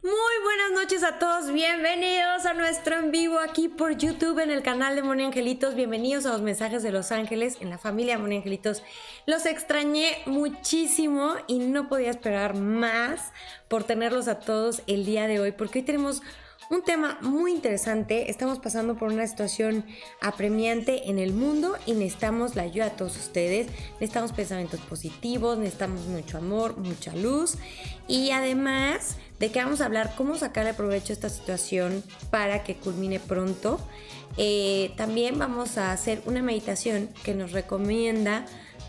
Muy buenas noches a todos, bienvenidos a nuestro en vivo aquí por YouTube en el canal de Moni Angelitos, bienvenidos a los mensajes de Los Ángeles en la familia Moni Angelitos. Los extrañé muchísimo y no podía esperar más por tenerlos a todos el día de hoy porque hoy tenemos un tema muy interesante. Estamos pasando por una situación apremiante en el mundo y necesitamos la ayuda de todos ustedes. Necesitamos pensamientos positivos, necesitamos mucho amor, mucha luz y además de que vamos a hablar cómo sacarle provecho a esta situación para que culmine pronto. Eh, también vamos a hacer una meditación que nos recomienda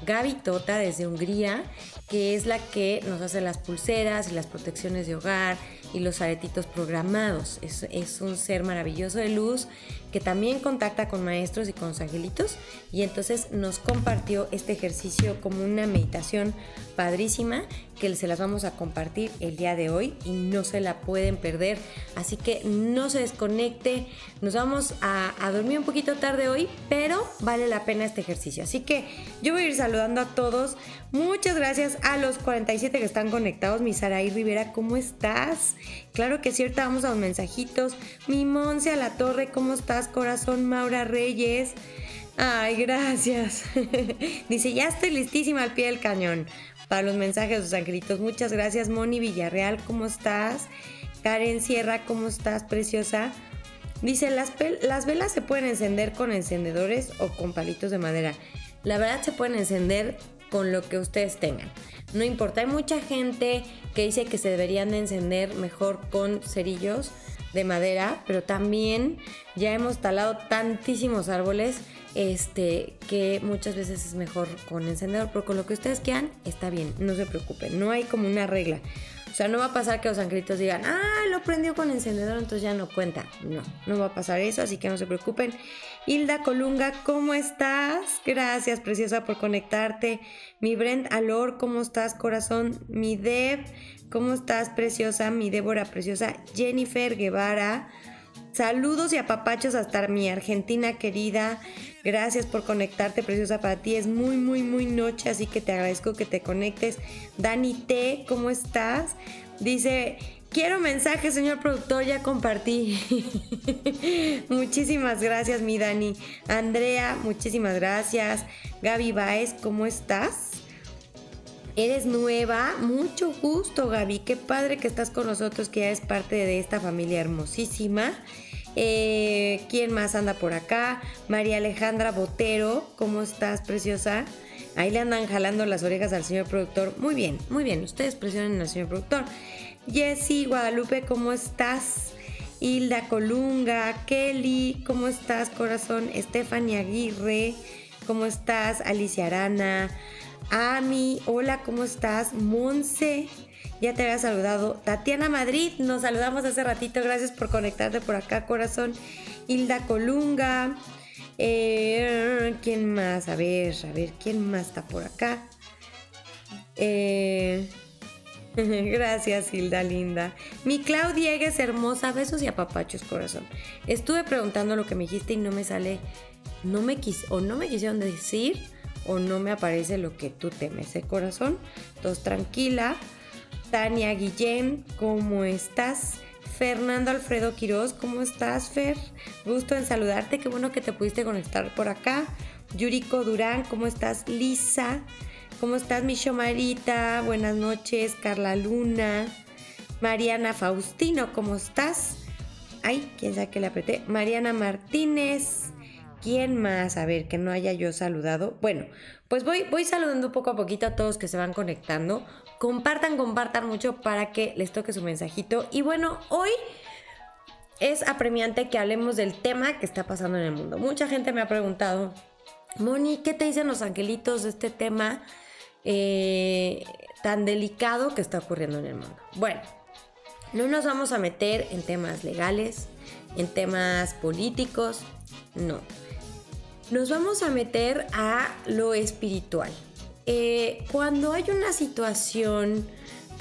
Gaby Tota desde Hungría, que es la que nos hace las pulseras y las protecciones de hogar y los aretitos programados. Es, es, un ser maravilloso de luz que también contacta con maestros y con los angelitos y entonces nos compartió este ejercicio como una meditación padrísima que se las vamos a compartir el día de hoy y no se la pueden perder. Así que no se desconecte. Nos vamos a, a dormir un poquito tarde hoy, pero vale la pena este ejercicio. Así que yo voy a ir saludando a todos. Muchas gracias a los 47 que están conectados. Mi Saraí Rivera, ¿cómo estás? Claro que cierto, vamos a los mensajitos. Mi Monse a la Torre, ¿cómo estás? Corazón Maura Reyes. Ay, gracias. Dice, ya estoy listísima al pie del cañón para los mensajes sus angelitos. Muchas gracias, Moni Villarreal, ¿cómo estás? Karen Sierra, ¿cómo estás, preciosa? Dice, las, las velas se pueden encender con encendedores o con palitos de madera. La verdad se pueden encender con lo que ustedes tengan. No importa, hay mucha gente que dice que se deberían de encender mejor con cerillos de madera, pero también ya hemos talado tantísimos árboles este, que muchas veces es mejor con encendedor, pero con lo que ustedes quieran está bien, no se preocupen, no hay como una regla. O sea, no va a pasar que los angelitos digan, ah, lo prendió con encendedor, entonces ya no cuenta. No, no va a pasar eso, así que no se preocupen. Hilda Colunga, ¿cómo estás? Gracias, preciosa, por conectarte. Mi Brent Alor, ¿cómo estás, corazón? Mi Deb, ¿cómo estás, preciosa? Mi Débora, preciosa. Jennifer Guevara, saludos y apapachos hasta mi Argentina querida. Gracias por conectarte, preciosa, para ti es muy, muy, muy noche, así que te agradezco que te conectes. Dani T, ¿cómo estás? Dice, quiero mensaje, señor productor, ya compartí. muchísimas gracias, mi Dani. Andrea, muchísimas gracias. Gaby Baez, ¿cómo estás? Eres nueva, mucho gusto Gaby, qué padre que estás con nosotros, que ya es parte de esta familia hermosísima. Eh, ¿Quién más anda por acá? María Alejandra Botero, ¿cómo estás, preciosa? Ahí le andan jalando las orejas al señor productor. Muy bien, muy bien. Ustedes presionen al señor productor. Jessy Guadalupe, ¿cómo estás? Hilda Colunga, Kelly, ¿cómo estás, corazón? Stephanie Aguirre, ¿cómo estás? Alicia Arana, Ami, hola, ¿cómo estás? Monse, ya te había saludado. Tatiana Madrid, nos saludamos hace ratito. Gracias por conectarte por acá, corazón. Hilda Colunga. Eh, ¿Quién más? A ver, a ver, ¿quién más está por acá? Eh, gracias, Hilda linda. Mi Claudia es hermosa. Besos y apapachos, corazón. Estuve preguntando lo que me dijiste y no me sale. No me quis o no me quisieron decir o no me aparece lo que tú temes, ¿eh, corazón? Entonces, tranquila. Tania Guillén, ¿cómo estás? Fernando Alfredo Quiroz, ¿cómo estás, Fer? Gusto en saludarte, qué bueno que te pudiste conectar por acá. Yuriko Durán, ¿cómo estás? Lisa, ¿cómo estás, mi Marita? Buenas noches, Carla Luna. Mariana Faustino, ¿cómo estás? Ay, quién sabe que le apreté. Mariana Martínez. ¿Quién más? A ver, que no haya yo saludado. Bueno, pues voy, voy saludando poco a poquito a todos que se van conectando. Compartan, compartan mucho para que les toque su mensajito. Y bueno, hoy es apremiante que hablemos del tema que está pasando en el mundo. Mucha gente me ha preguntado, Moni, ¿qué te dicen los angelitos de este tema eh, tan delicado que está ocurriendo en el mundo? Bueno, no nos vamos a meter en temas legales, en temas políticos, no. Nos vamos a meter a lo espiritual. Eh, cuando hay una situación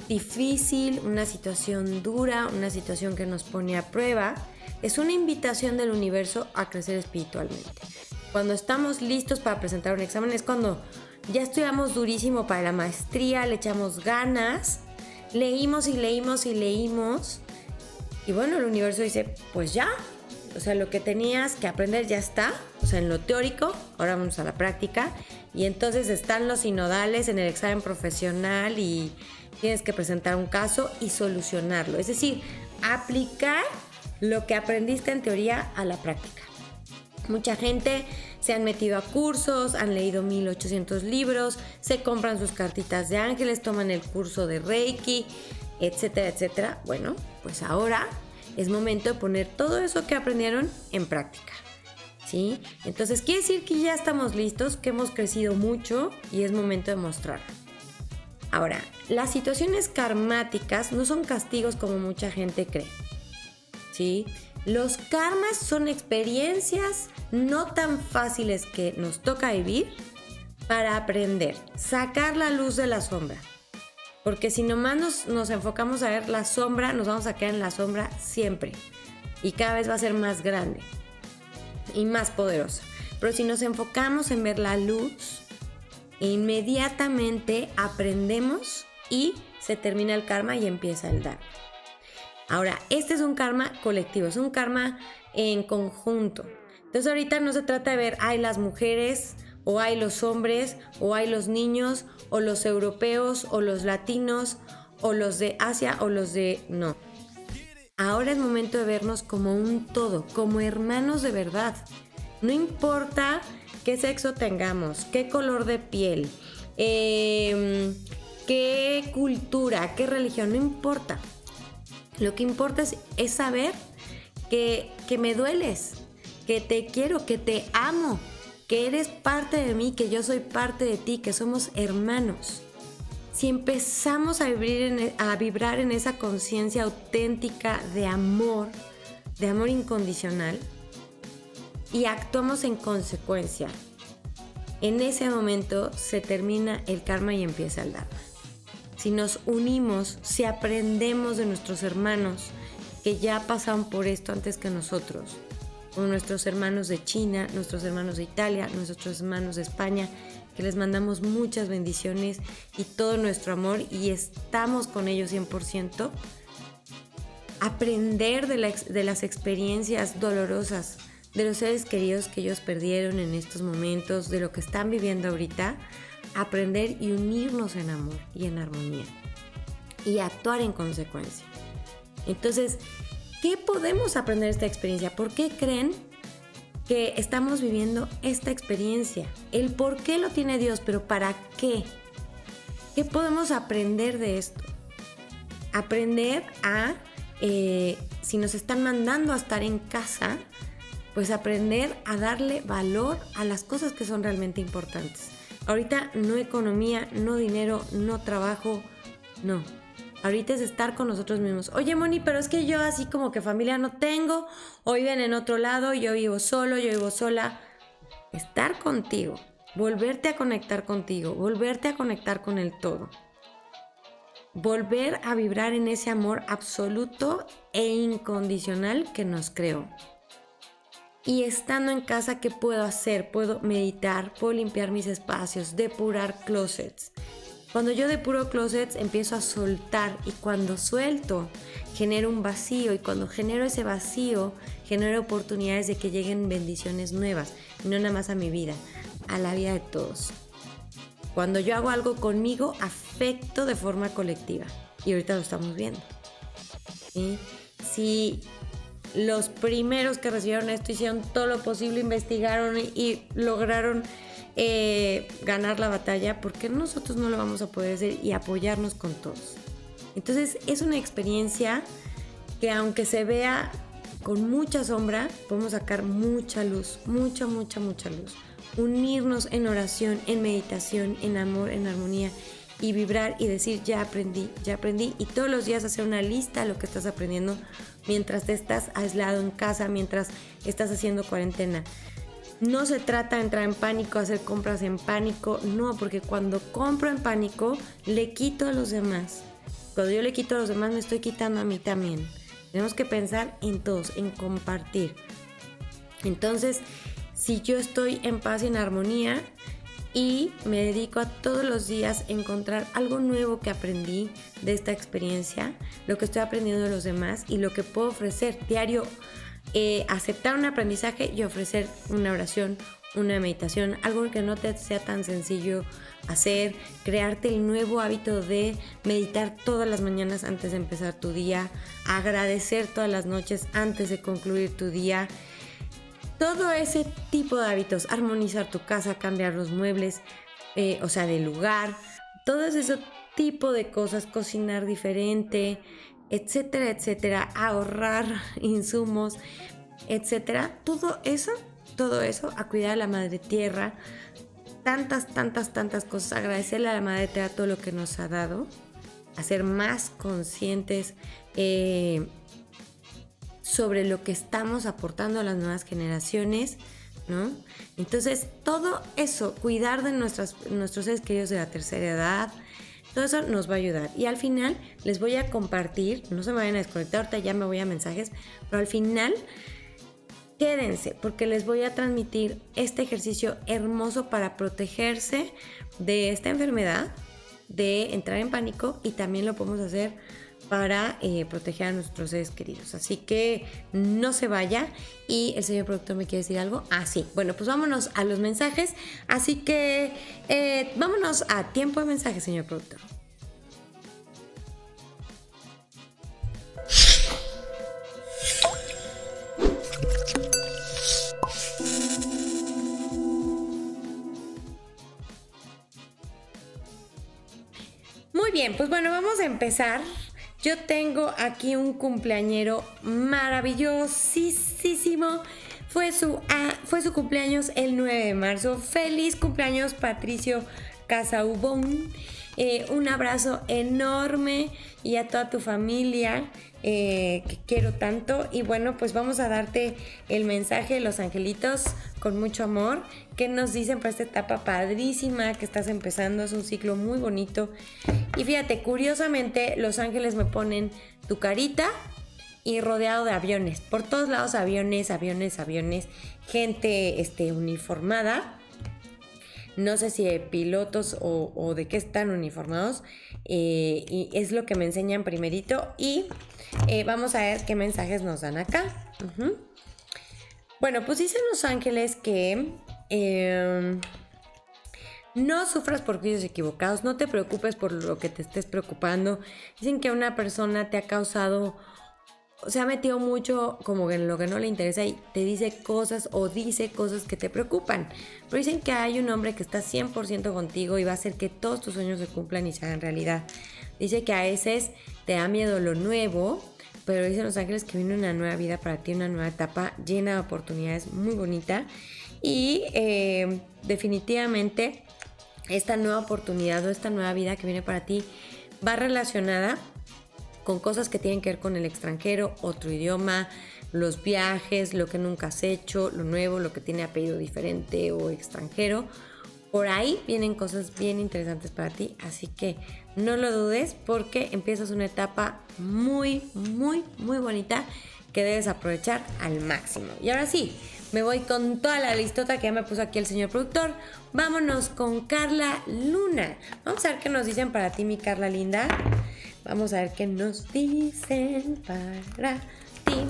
difícil, una situación dura, una situación que nos pone a prueba, es una invitación del universo a crecer espiritualmente. Cuando estamos listos para presentar un examen es cuando ya estudiamos durísimo para la maestría, le echamos ganas, leímos y leímos y leímos, Y bueno, el universo dice, pues ya, o sea, lo que tenías que aprender ya está, o sea, en lo teórico, ahora vamos a la práctica. Y entonces están los sinodales en el examen profesional y tienes que presentar un caso y solucionarlo. Es decir, aplicar lo que aprendiste en teoría a la práctica. Mucha gente se han metido a cursos, han leído 1800 libros, se compran sus cartitas de ángeles, toman el curso de Reiki, etcétera, etcétera. Bueno, pues ahora es momento de poner todo eso que aprendieron en práctica. Entonces quiere decir que ya estamos listos, que hemos crecido mucho y es momento de mostrarlo. Ahora, las situaciones karmáticas no son castigos como mucha gente cree. ¿Sí? Los karmas son experiencias no tan fáciles que nos toca vivir para aprender, sacar la luz de la sombra. Porque si nomás nos, enfocamos a ver la sombra, nos vamos a quedar en la sombra siempre. Y cada vez va a ser más grande y más poderosa. Pero si nos enfocamos en ver la luz, inmediatamente aprendemos y se termina el karma y empieza el dar. Ahora, este es un karma colectivo, es un karma en conjunto. Entonces ahorita no se trata de ver, hay las mujeres, o hay los hombres, o hay los niños, o los europeos, o los latinos, o los de Asia, o los de... No. Ahora es momento de vernos como un todo, como hermanos de verdad. No importa qué sexo tengamos, qué color de piel, em, qué cultura, qué religión, no importa. Lo que importa es, saber que, que me dueles, que te quiero, que te amo, que eres parte de mí, que yo soy parte de ti, que somos hermanos. Si empezamos a vibrar en, e, a vibrar en esa conciencia auténtica de amor, de amor incondicional, y actuamos en consecuencia, en ese momento se termina el karma y empieza el dharma. Si nos unimos, si aprendemos de nuestros hermanos que ya pasaron por esto antes que nosotros, con nuestros hermanos de China, nuestros hermanos de Italia, nuestros hermanos de España, que les mandamos muchas bendiciones y todo nuestro amor y estamos con ellos 100%. Aprender de, de las experiencias dolorosas de los seres queridos que ellos perdieron en estos momentos, de lo que están viviendo ahorita, aprender y unirnos en amor y en armonía y actuar en consecuencia. Entonces, ¿Qué podemos aprender de esta experiencia? ¿Por qué creen que estamos viviendo esta experiencia? El por qué lo tiene Dios, pero ¿para qué? ¿Qué podemos aprender de esto? Aprender a, eh, si nos están mandando a estar en casa, pues aprender a darle valor a las cosas que son realmente importantes. Ahorita no economía, no dinero, no trabajo, no. Ahorita es estar con nosotros mismos. Oye, Moni, pero es que yo así como que familia no tengo, o viven en otro lado, yo vivo solo, yo vivo sola. Estar contigo, volverte a conectar contigo, volverte a conectar con el todo. Volver a vibrar en ese amor absoluto e incondicional que nos creó. Y estando en casa, ¿qué puedo hacer? Puedo meditar, puedo limpiar mis espacios, depurar closets, cuando yo depuro closets empiezo a soltar y cuando suelto genero un vacío y cuando genero ese vacío genero oportunidades de que lleguen bendiciones nuevas, no nada más a mi vida, a la vida de todos. Cuando yo hago algo conmigo, afecto de forma colectiva y ahorita lo estamos viendo. Si los primeros que recibieron esto hicieron todo lo posible, investigaron y lograron eh, ganar la batalla, porque nosotros no lo vamos a poder hacer y apoyarnos con todos? Entonces es una experiencia que aunque se vea con mucha sombra, podemos sacar mucha luz, mucha, mucha, mucha luz. Unirnos en oración, en meditación, en amor, en armonía y vibrar y decir, ya aprendí, ya aprendí. Y todos los días hacer una lista de lo que estás aprendiendo mientras te estás aislado en casa, mientras estás haciendo cuarentena. No se trata de entrar en pánico, hacer compras en pánico, no, porque cuando compro en pánico le quito a los demás. Cuando yo le quito a los demás me estoy quitando a mí también. Tenemos que pensar en todos, en compartir. Entonces, si yo estoy en paz y en armonía, y me dedico a todos los días encontrar algo nuevo que aprendí de esta experiencia, lo que estoy aprendiendo de los demás y lo que puedo ofrecer diario. Eh, aceptar un aprendizaje y ofrecer una oración, una meditación, algo que no te sea tan sencillo hacer, crearte el nuevo hábito de meditar todas las mañanas antes de empezar tu día, agradecer todas las noches antes de concluir tu día. Todo ese tipo de hábitos, armonizar tu casa, cambiar los muebles, eh, o sea, de lugar, todo ese tipo de cosas, cocinar diferente, etcétera, etcétera, ahorrar insumos, etcétera. Todo eso todo eso, a cuidar a la madre tierra, tantas, tantas, tantas cosas, agradecerle a la madre tierra todo lo que nos ha dado, a ser más conscientes eh, sobre lo que estamos aportando a las nuevas generaciones, ¿no? Entonces, todo eso, cuidar de nuestros seres queridos de la tercera edad, todo eso nos va a ayudar. Y al final les voy a compartir, no se me vayan a desconectar, ahorita ya me voy a mensajes, pero al final quédense porque les voy a transmitir este ejercicio hermoso para protegerse de esta enfermedad, de entrar en pánico y también lo podemos hacer para eh, proteger a nuestros seres queridos. Así que no se vaya. Y el señor productor me quiere decir algo. Ah, sí. Bueno, pues vámonos a los mensajes. Así que eh, vámonos a tiempo de mensajes, señor productor. bien, pues bueno, vamos a empezar. Yo tengo aquí un cumpleañero maravillosísimo. Fue su, ah, fue su cumpleaños el 9 de marzo. Feliz cumpleaños Patricio Casaubón. Eh, un abrazo enorme y a toda tu familia eh, que quiero tanto. Y bueno, pues vamos a darte el mensaje de los angelitos con mucho amor. que nos dicen para esta etapa padrísima que estás empezando? Es un ciclo muy bonito. Y fíjate, curiosamente, los ángeles me ponen tu carita y rodeado de aviones. Por todos lados aviones, aviones, aviones. Gente este, uniformada. No sé si de pilotos o, de qué están uniformados. Eh, y es lo que me enseñan primerito. Y eh, vamos a ver qué mensajes nos dan acá. Bueno, pues dicen los ángeles que em, no sufras por juicios equivocados, no te preocupes por lo que te estés preocupando. Dicen que una persona te ha causado, se ha metido mucho como en lo que no le interesa y te dice cosas o dice cosas que te preocupan. Pero dicen que hay un hombre que está 100% contigo y va a hacer que todos tus sueños se cumplan y se hagan realidad. Dice que a veces te da miedo lo nuevo pero dicen los ángeles que viene una nueva vida para ti, una nueva etapa llena de oportunidades, muy bonita. Y eh, definitivamente esta nueva oportunidad o esta nueva vida que viene para ti va relacionada con cosas que tienen que ver con el extranjero, otro idioma, los viajes, lo que nunca has hecho, lo nuevo, lo que tiene apellido diferente o extranjero. Por ahí vienen cosas bien interesantes para ti, así que no lo dudes porque empiezas una etapa muy, muy, muy bonita que debes aprovechar al máximo. Y ahora sí, me voy con toda la listota que ya me puso aquí el señor productor. Vámonos con Carla Luna. Vamos a ver qué nos dicen para ti, mi Carla linda. Vamos a ver qué nos dicen para ti.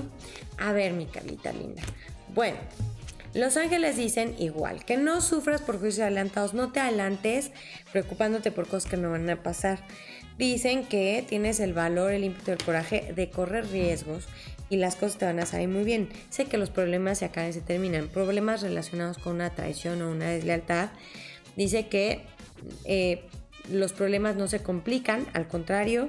A ver, mi Carlita linda. Bueno, los ángeles dicen igual, que no sufras por juicios adelantados, no te adelantes preocupándote por cosas que no van a pasar. Dicen que tienes el valor, el ímpetu, el coraje de correr riesgos y las cosas te van a salir muy bien. Sé que los problemas se acaban y se terminan. Problemas relacionados con una traición o una deslealtad. Dice que eh, los problemas no se complican, al contrario,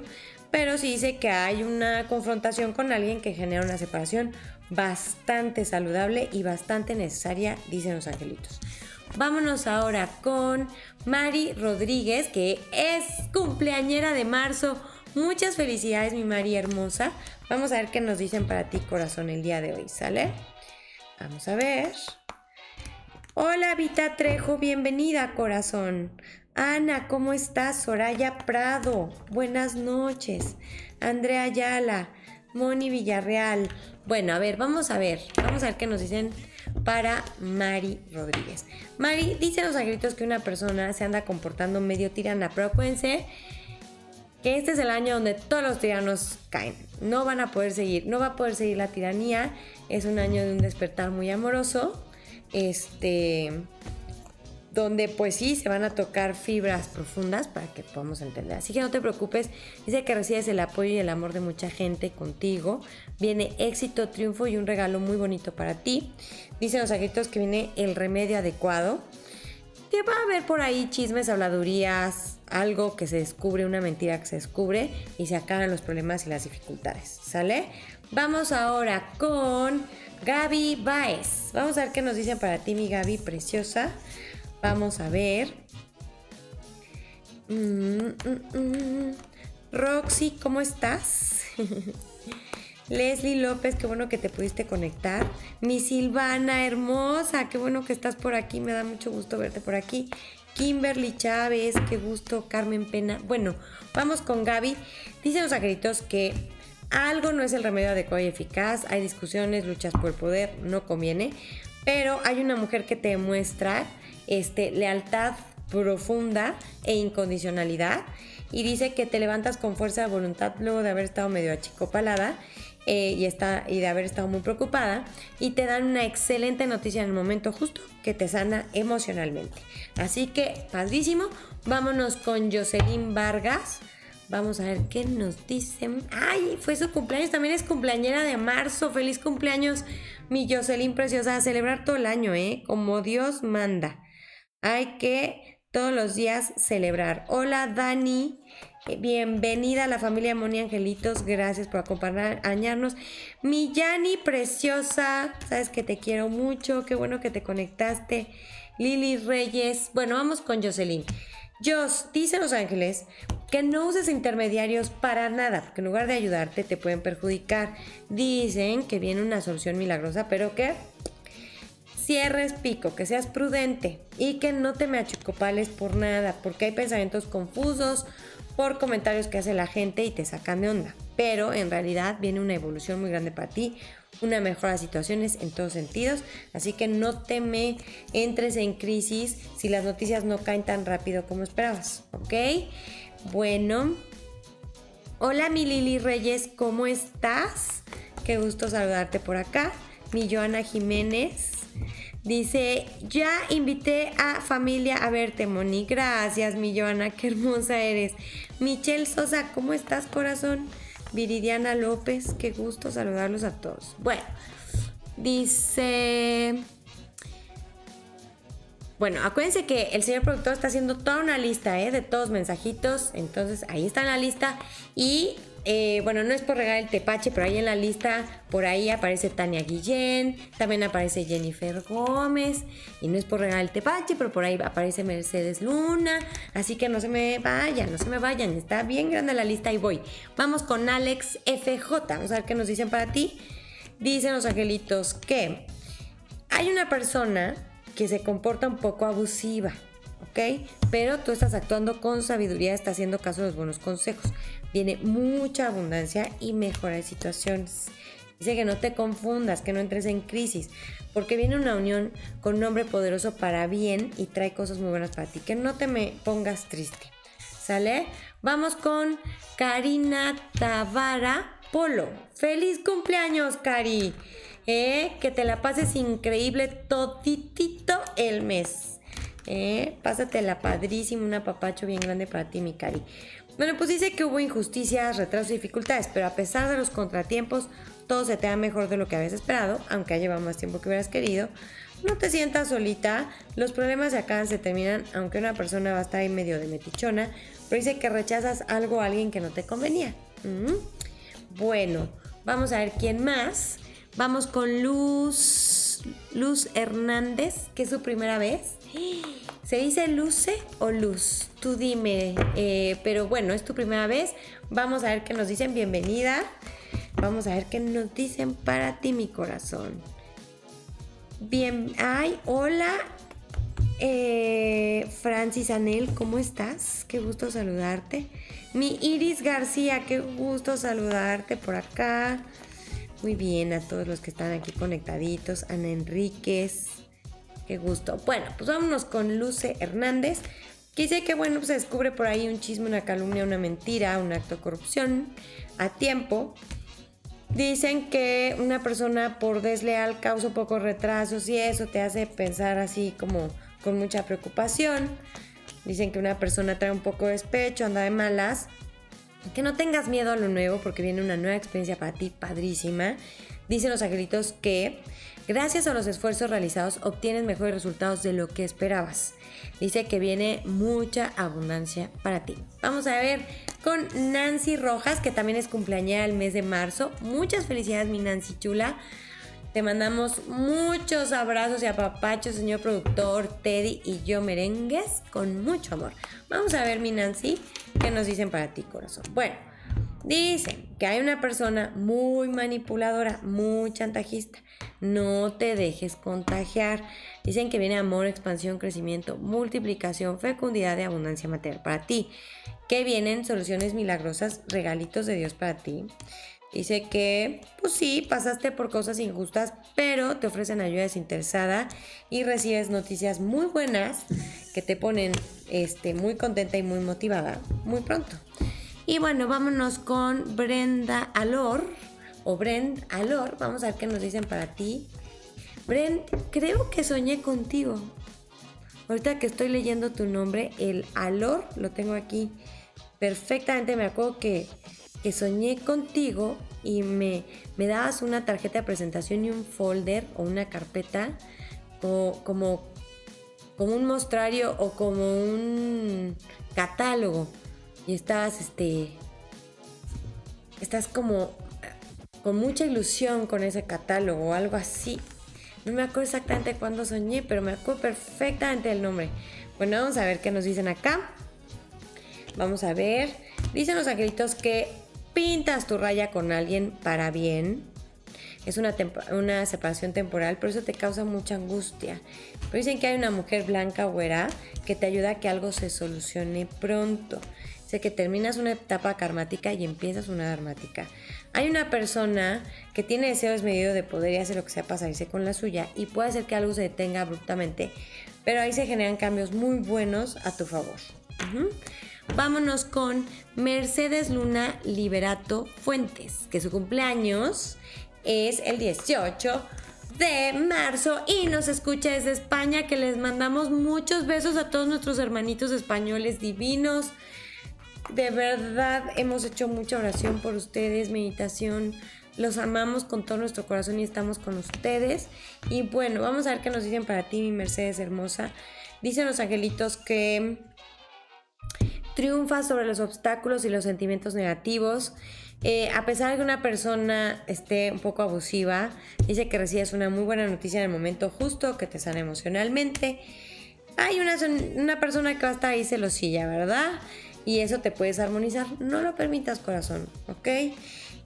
pero sí dice que hay una confrontación con alguien que genera una separación bastante saludable y bastante necesaria, dicen los angelitos. Vámonos ahora con Mari Rodríguez, que es cumpleañera de marzo. Muchas felicidades, mi Mari hermosa. Vamos a ver qué nos dicen para ti, corazón, el día de hoy, ¿sale? Vamos a ver. Hola, Vita Trejo, bienvenida, corazón. Ana, ¿cómo estás? Soraya Prado, buenas noches. Andrea Ayala, Moni Villarreal. Bueno, a ver, vamos a ver. Vamos a ver qué nos dicen para Mari Rodríguez. Mari, dice los angelitos que una persona se anda comportando medio tirana, pero acuérdense que este es el año donde todos los tiranos caen. No van a poder seguir, no va a poder seguir la tiranía. Es un año de un despertar muy amoroso. Este donde pues sí se van a tocar fibras profundas para que podamos entender. Así que no te preocupes, dice que recibes el apoyo y el amor de mucha gente contigo. Viene éxito, triunfo y un regalo muy bonito para ti. Dicen los agritos que viene el remedio adecuado. Que va a haber por ahí chismes, habladurías, algo que se descubre, una mentira que se descubre y se acaban los problemas y las dificultades. ¿Sale? Vamos ahora con Gaby Baez. Vamos a ver qué nos dicen para ti, mi Gaby preciosa. Vamos a ver. Mm, mm, mm. Roxy, ¿cómo estás? Leslie López, qué bueno que te pudiste conectar. Mi Silvana, hermosa, qué bueno que estás por aquí. Me da mucho gusto verte por aquí. Kimberly Chávez, qué gusto. Carmen Pena. Bueno, vamos con Gaby. Dicen los agritos que algo no es el remedio adecuado y eficaz. Hay discusiones, luchas por el poder, no conviene. Pero hay una mujer que te demuestra este, lealtad profunda e incondicionalidad. Y dice que te levantas con fuerza de voluntad luego de haber estado medio achicopalada eh, y, está, y de haber estado muy preocupada. Y te dan una excelente noticia en el momento justo que te sana emocionalmente. Así que, padrísimo. Vámonos con Jocelyn Vargas. Vamos a ver qué nos dicen. ¡Ay! Fue su cumpleaños. También es cumpleañera de marzo. ¡Feliz cumpleaños, mi Jocelyn preciosa! A celebrar todo el año, ¿eh? Como Dios manda. Hay que todos los días celebrar. Hola Dani, eh, bienvenida a la familia Moni Angelitos, gracias por acompañarnos. Mi Yani preciosa, sabes que te quiero mucho, qué bueno que te conectaste. Lili Reyes, bueno, vamos con Jocelyn. Jos, dice Los Ángeles que no uses intermediarios para nada, porque en lugar de ayudarte te pueden perjudicar. Dicen que viene una solución milagrosa, pero que cierres pico, que seas prudente y que no te me achicopales por nada, porque hay pensamientos confusos por comentarios que hace la gente y te sacan de onda. Pero en realidad viene una evolución muy grande para ti, una mejora de situaciones en todos sentidos, así que no te entres en crisis si las noticias no caen tan rápido como esperabas, ¿ok? Bueno, hola mi Lili Reyes, ¿cómo estás? Qué gusto saludarte por acá. Mi Joana Jiménez, Dice, ya invité a familia a verte, Moni. Gracias, mi Joana, qué hermosa eres. Michelle Sosa, ¿cómo estás, corazón? Viridiana López, qué gusto saludarlos a todos. Bueno, dice... Bueno, acuérdense que el señor productor está haciendo toda una lista ¿eh? de todos mensajitos. Entonces ahí está en la lista. Y eh, bueno, no es por regar el tepache, pero ahí en la lista, por ahí aparece Tania Guillén, también aparece Jennifer Gómez, y no es por regar el tepache, pero por ahí aparece Mercedes Luna, así que no se me vayan, no se me vayan, está bien grande la lista y voy. Vamos con Alex FJ, vamos a ver qué nos dicen para ti. Dicen los angelitos que hay una persona que se comporta un poco abusiva, ¿ok? Pero tú estás actuando con sabiduría, estás haciendo caso de los buenos consejos viene mucha abundancia y mejora de situaciones. Dice que no te confundas, que no entres en crisis, porque viene una unión con un hombre poderoso para bien y trae cosas muy buenas para ti. Que no te me pongas triste. ¿Sale? Vamos con Karina Tavara Polo. ¡Feliz cumpleaños, Cari! ¿Eh? Que te la pases increíble toditito el mes. ¿Eh? Pásatela padrísimo, un apapacho bien grande para ti, mi Cari. Bueno, pues dice que hubo injusticias, retrasos y dificultades, pero a pesar de los contratiempos, todo se te da mejor de lo que habías esperado, aunque ha llevado más tiempo que hubieras querido. No te sientas solita, los problemas se acaban, se terminan, aunque una persona va a estar ahí medio de metichona, pero dice que rechazas algo a alguien que no te convenía. Mm. Bueno, vamos a ver quién más. Vamos con Luz, Luz Hernández, que es su primera vez. ¿Se dice luce o luz? Tú dime. Eh, pero bueno, es tu primera vez. Vamos a ver qué nos dicen. Bienvenida. Vamos a ver qué nos dicen para ti, mi corazón. Bien. Ay, hola. Eh, Francis Anel, ¿cómo estás? Qué gusto saludarte. Mi Iris García, qué gusto saludarte por acá. Muy bien, a todos los que están aquí conectaditos. Ana Enríquez. Qué gusto. Bueno, pues vámonos con Luce Hernández. Que dice que, bueno, pues se descubre por ahí un chisme, una calumnia, una mentira, un acto de corrupción a tiempo. Dicen que una persona por desleal causa pocos retrasos y eso te hace pensar así como con mucha preocupación. Dicen que una persona trae un poco de despecho, anda de malas que no tengas miedo a lo nuevo porque viene una nueva experiencia para ti padrísima. Dicen los angelitos que gracias a los esfuerzos realizados obtienes mejores resultados de lo que esperabas. Dice que viene mucha abundancia para ti. Vamos a ver con Nancy Rojas, que también es cumpleañera el mes de marzo. Muchas felicidades, mi Nancy chula. Te mandamos muchos abrazos y apapachos, señor productor, Teddy y yo merengues, con mucho amor. Vamos a ver, mi Nancy, qué nos dicen para ti, corazón. Bueno, dicen que hay una persona muy manipuladora, muy chantajista. No te dejes contagiar. Dicen que viene amor, expansión, crecimiento, multiplicación, fecundidad y abundancia material para ti. Que vienen soluciones milagrosas, regalitos de Dios para ti. Dice que, pues sí, pasaste por cosas injustas, pero te ofrecen ayuda desinteresada y recibes noticias muy buenas que te ponen este, muy contenta y muy motivada muy pronto. Y bueno, vámonos con Brenda Alor, o Brent Alor. Vamos a ver qué nos dicen para ti. Brent, creo que soñé contigo. Ahorita que estoy leyendo tu nombre, el Alor, lo tengo aquí perfectamente. Me acuerdo que que soñé contigo y me, me dabas una tarjeta de presentación y un folder o una carpeta o, como, como un mostrario o como un catálogo y estás este estás como con mucha ilusión con ese catálogo o algo así. No me acuerdo exactamente cuándo soñé, pero me acuerdo perfectamente del nombre. Bueno, vamos a ver qué nos dicen acá. Vamos a ver. Dicen los angelitos que pintas tu raya con alguien para bien, es una, una separación temporal, pero eso te causa mucha angustia. Pero dicen que hay una mujer blanca güera que te ayuda a que algo se solucione pronto. Dice que terminas una etapa karmática y empiezas una dramática. Hay una persona que tiene deseo desmedido de poder y hace lo que sea para salirse con la suya y puede hacer que algo se detenga abruptamente, pero ahí se generan cambios muy buenos a tu favor. Vámonos con Mercedes Luna Liberato Fuentes, que su cumpleaños es el 18 de marzo y nos escucha desde España, que les mandamos muchos besos a todos nuestros hermanitos españoles divinos. De verdad hemos hecho mucha oración por ustedes, meditación. Los amamos con todo nuestro corazón y estamos con ustedes. Y bueno, vamos a ver qué nos dicen para ti, mi Mercedes hermosa. Dicen los angelitos que triunfa sobre los obstáculos y los sentimientos negativos. Eh, a pesar de que una persona esté un poco abusiva, dice que recibes una muy buena noticia en el momento justo, que te sana emocionalmente. Hay una, una persona que va a estar ahí celosilla, ¿verdad? Y eso te puedes armonizar. No lo permitas, corazón, ¿ok?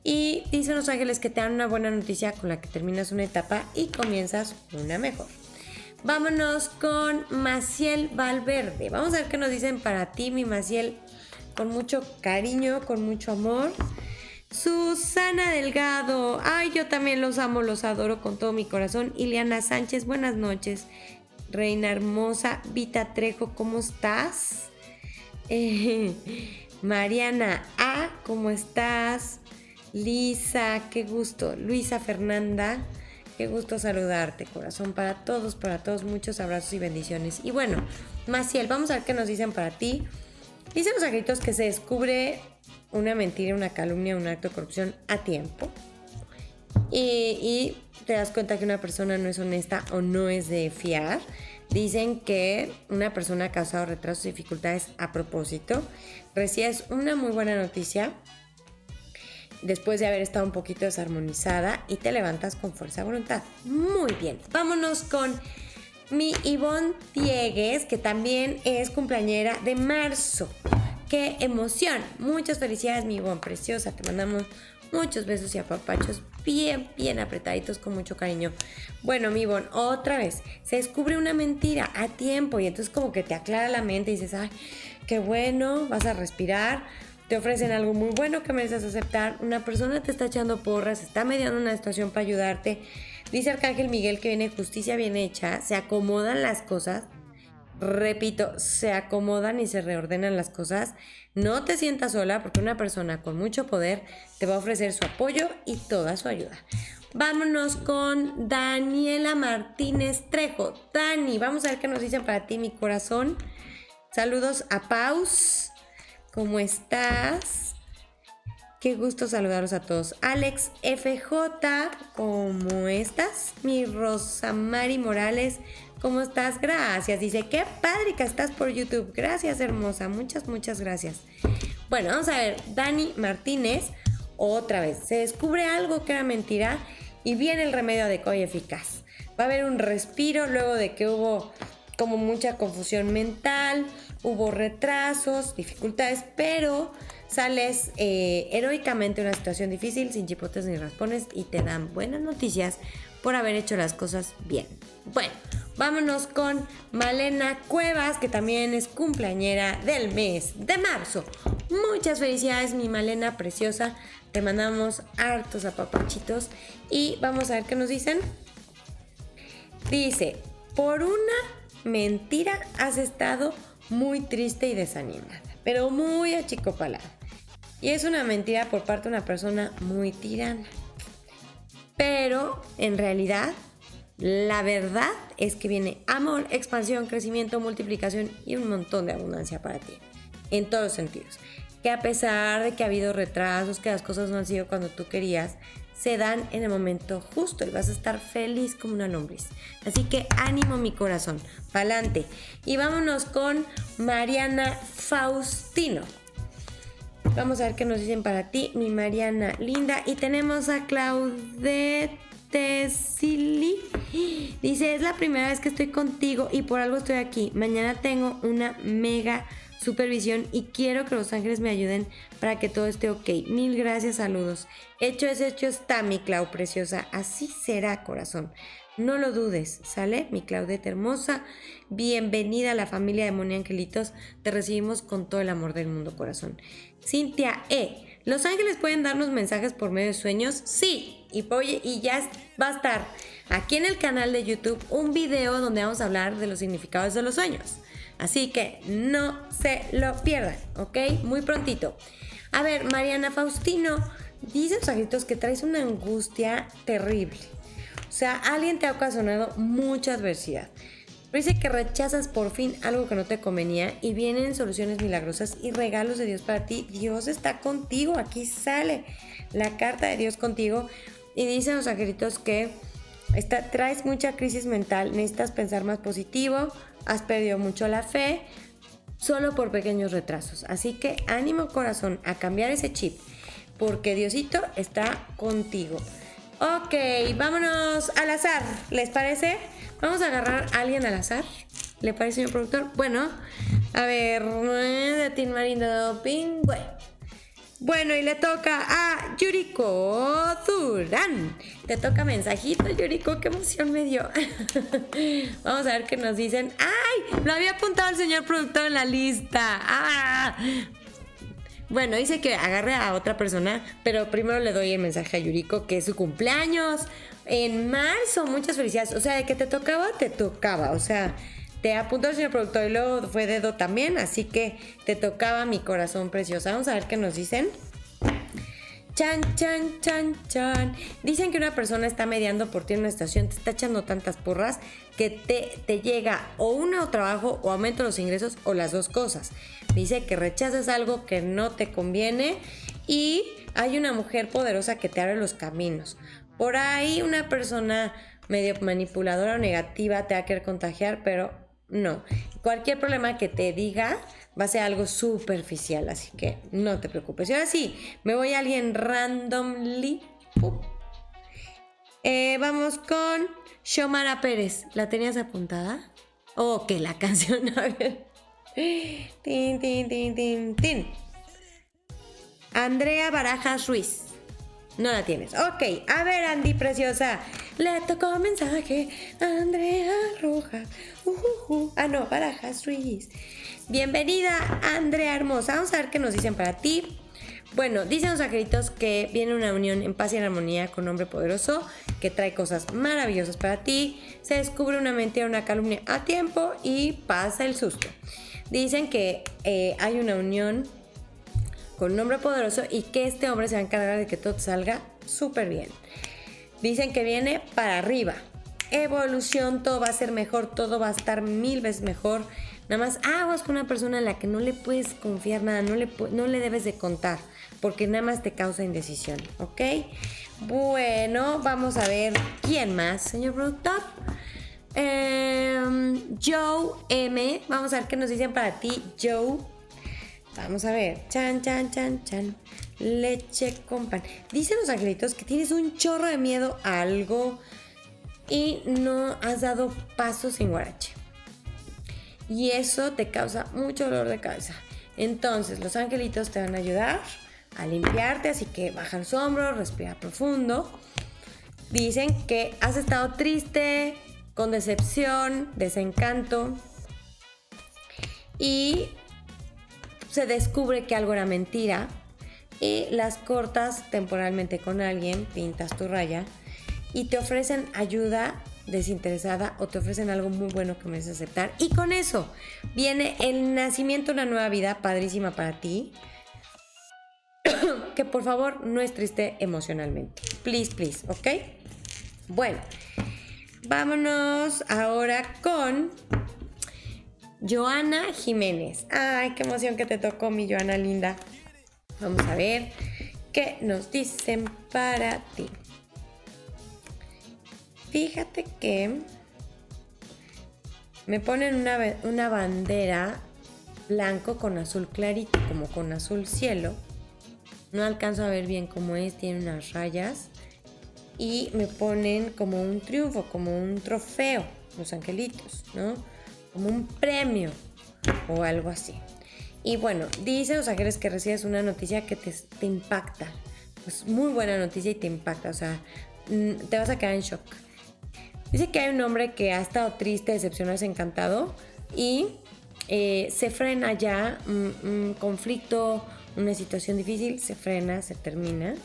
Y dicen los ángeles que te dan una buena noticia con la que terminas una etapa y comienzas una mejor. Vámonos con Maciel Valverde. Vamos a ver qué nos dicen para ti, mi Maciel, con mucho cariño, con mucho amor. Susana Delgado. Ay, yo también los amo, los adoro con todo mi corazón. Ileana Sánchez, buenas noches. Reina hermosa. Vita Trejo, ¿cómo estás? Mariana A, ¿cómo estás? Lisa, qué gusto. Luisa Fernanda. Qué gusto saludarte, corazón. Para todos, para todos, muchos abrazos y bendiciones. Y bueno, Maciel, vamos a ver qué nos dicen para ti. Dicen los agritos que se descubre una mentira, una calumnia, un acto de corrupción a tiempo. Y, te das cuenta que una persona no es honesta o no es de fiar. Dicen que una persona ha causado retrasos y dificultades a propósito. Recibes una muy buena noticia después de haber estado un poquito desarmonizada y te levantas con fuerza de voluntad. Muy bien, vámonos con mi Ivonne Diegues, que también es cumpleañera de marzo. ¡Qué emoción! Muchas felicidades, mi Ivonne, preciosa. Te mandamos muchos besos y apapachos bien, bien apretaditos con mucho cariño. Bueno, mi Ivonne, otra vez, se descubre una mentira a tiempo y entonces como que te aclara la mente y dices, ay, qué bueno, vas a respirar te ofrecen algo muy bueno que mereces aceptar, una persona te está echando porras, está mediando una situación para ayudarte. Dice Arcángel Miguel que viene justicia bien hecha, se acomodan las cosas. Repito, se acomodan y se reordenan las cosas. No te sientas sola porque una persona con mucho poder te va a ofrecer su apoyo y toda su ayuda. Vámonos con Daniela Martínez Trejo. Dani, vamos a ver qué nos dicen para ti, mi corazón. Saludos a Paus. ¿Cómo estás? Qué gusto saludaros a todos. Alex FJ, ¿cómo estás? Mi Rosa Mari Morales, ¿cómo estás? Gracias. Dice, qué padre que estás por YouTube. Gracias, hermosa. Muchas, muchas gracias. Bueno, vamos a ver. Dani Martínez, otra vez. Se descubre algo que era mentira y viene el remedio adecuado y eficaz. Va a haber un respiro luego de que hubo como mucha confusión mental, hubo retrasos, dificultades, pero sales eh, heroicamente de una situación difícil, sin chipotes ni raspones y te dan buenas noticias por haber hecho las cosas bien. Bueno, vámonos con Malena Cuevas, que también es cumpleañera del mes de marzo. Muchas felicidades, mi Malena preciosa. Te mandamos hartos apapachitos y vamos a ver qué nos dicen. Dice, por una mentira has estado muy triste y desanimada, pero muy achicopalada. Y es una mentira por parte de una persona muy tirana. Pero en realidad, la verdad es que viene amor, expansión, crecimiento, multiplicación y un montón de abundancia para ti. En todos los sentidos. Que a pesar de que ha habido retrasos, que las cosas no han sido cuando tú querías, se dan en el momento justo y vas a estar feliz como una lombriz. Así que ánimo mi corazón, pa'lante. Y vámonos con Mariana Faustino. Vamos a ver qué nos dicen para ti, mi Mariana linda. Y tenemos a Claudette Silly. Dice, es la primera vez que estoy contigo y por algo estoy aquí. Mañana tengo una mega supervisión y quiero que los ángeles me ayuden para que todo esté ok. Mil gracias, saludos. Hecho es hecho está, mi Clau preciosa. Así será, corazón. No lo dudes, ¿sale? Mi Claudette hermosa. Bienvenida a la familia de Moni Angelitos. Te recibimos con todo el amor del mundo, corazón. Cintia E. ¿Los ángeles pueden darnos mensajes por medio de sueños? Sí. Y, y ya va a estar aquí en el canal de YouTube un video donde vamos a hablar de los significados de los sueños. Así que no se lo pierdan, ¿ok? Muy prontito. A ver, Mariana Faustino, dice los gritos que traes una angustia terrible. O sea, alguien te ha ocasionado mucha adversidad. Pero dice que rechazas por fin algo que no te convenía y vienen soluciones milagrosas y regalos de Dios para ti. Dios está contigo, aquí sale la carta de Dios contigo. Y dicen los angelitos que traes mucha crisis mental, necesitas pensar más positivo, has perdido mucho la fe, solo por pequeños retrasos. Así que ánimo corazón a cambiar ese chip, porque Diosito está contigo. Ok, vámonos al azar, ¿les parece? Vamos a agarrar a alguien al azar. ¿Le parece, señor productor? Bueno, a ver, de Tin Marindo Pingüe. Bueno, y le toca a Yuriko Durán. Te toca mensajito, Yuriko, qué emoción me dio. Vamos a ver qué nos dicen. ¡Ay! Lo había apuntado el señor productor en la lista. ¡Ah! Bueno, dice que agarre a otra persona, pero primero le doy el mensaje a Yuriko que es su cumpleaños en marzo. Muchas felicidades. O sea, de que te tocaba, te tocaba. O sea, te apuntó el señor productor y luego fue dedo también, así que te tocaba mi corazón preciosa. Vamos a ver qué nos dicen. Chan, chan, chan, chan. Dicen que una persona está mediando por ti en una estación, te está echando tantas porras que te, te llega o un nuevo trabajo o aumento los ingresos o las dos cosas. Dice que rechazas algo que no te conviene y hay una mujer poderosa que te abre los caminos. Por ahí una persona medio manipuladora o negativa te va a querer contagiar, pero no. Cualquier problema que te diga va a ser algo superficial, así que no te preocupes. Y ahora sí, me voy a alguien randomly. Eh, vamos con Shomara Pérez. ¿La tenías apuntada? Oh, que la canción, a ver. Tin, tin, tin, tin, tin. Andrea Barajas Ruiz. No la tienes. Ok, a ver, Andy preciosa. Le tocó mensaje Andrea Rojas. Uh, uh, uh. Ah, no, Barajas Ruiz. Bienvenida, Andrea Hermosa. Vamos a ver qué nos dicen para ti. Bueno, dicen los angelitos que viene una unión en paz y en armonía con un hombre poderoso que trae cosas maravillosas para ti. Se descubre una mentira, una calumnia a tiempo y pasa el susto. Dicen que eh, hay una unión con un hombre poderoso y que este hombre se va a encargar de que todo salga súper bien. Dicen que viene para arriba. Evolución, todo va a ser mejor, todo va a estar mil veces mejor. Nada más aguas con una persona a la que no le puedes confiar nada, no le, no le debes de contar, porque nada más te causa indecisión, ¿ok? Bueno, vamos a ver quién más, señor productor. Em, Joe M. Vamos a ver qué nos dicen para ti, Joe. Vamos a ver. Chan, chan, chan, chan. Leche con pan. Dicen los angelitos que tienes un chorro de miedo a algo y no has dado pasos sin guarache. Y eso te causa mucho dolor de cabeza. Entonces, los angelitos te van a ayudar a limpiarte, así que baja los hombros, respira profundo. Dicen que has estado triste, con decepción, desencanto y se descubre que algo era mentira y las cortas temporalmente con alguien, pintas tu raya y te ofrecen ayuda desinteresada o te ofrecen algo muy bueno que mereces aceptar. Y con eso viene el nacimiento una nueva vida padrísima para ti. que por favor no es triste emocionalmente. Please, please, ¿ok? Bueno, vámonos ahora con Joana Jiménez. Ay, qué emoción que te tocó, mi Joana linda. Vamos a ver qué nos dicen para ti. Fíjate que me ponen una, una bandera blanco con azul clarito, como con azul cielo. No alcanzo a ver bien cómo es, tiene unas rayas. Y me ponen como un triunfo, como un trofeo, los angelitos, ¿no? Como un premio o algo así. Y bueno, dice los ángeles que recibes una noticia que te, te impacta. Es muy buena noticia y te impacta. O sea, mm, te vas a quedar en shock. Dice que hay un hombre que ha estado triste, decepcionado, desencantado y eh, se frena ya un, conflicto, una situación difícil, se frena, se termina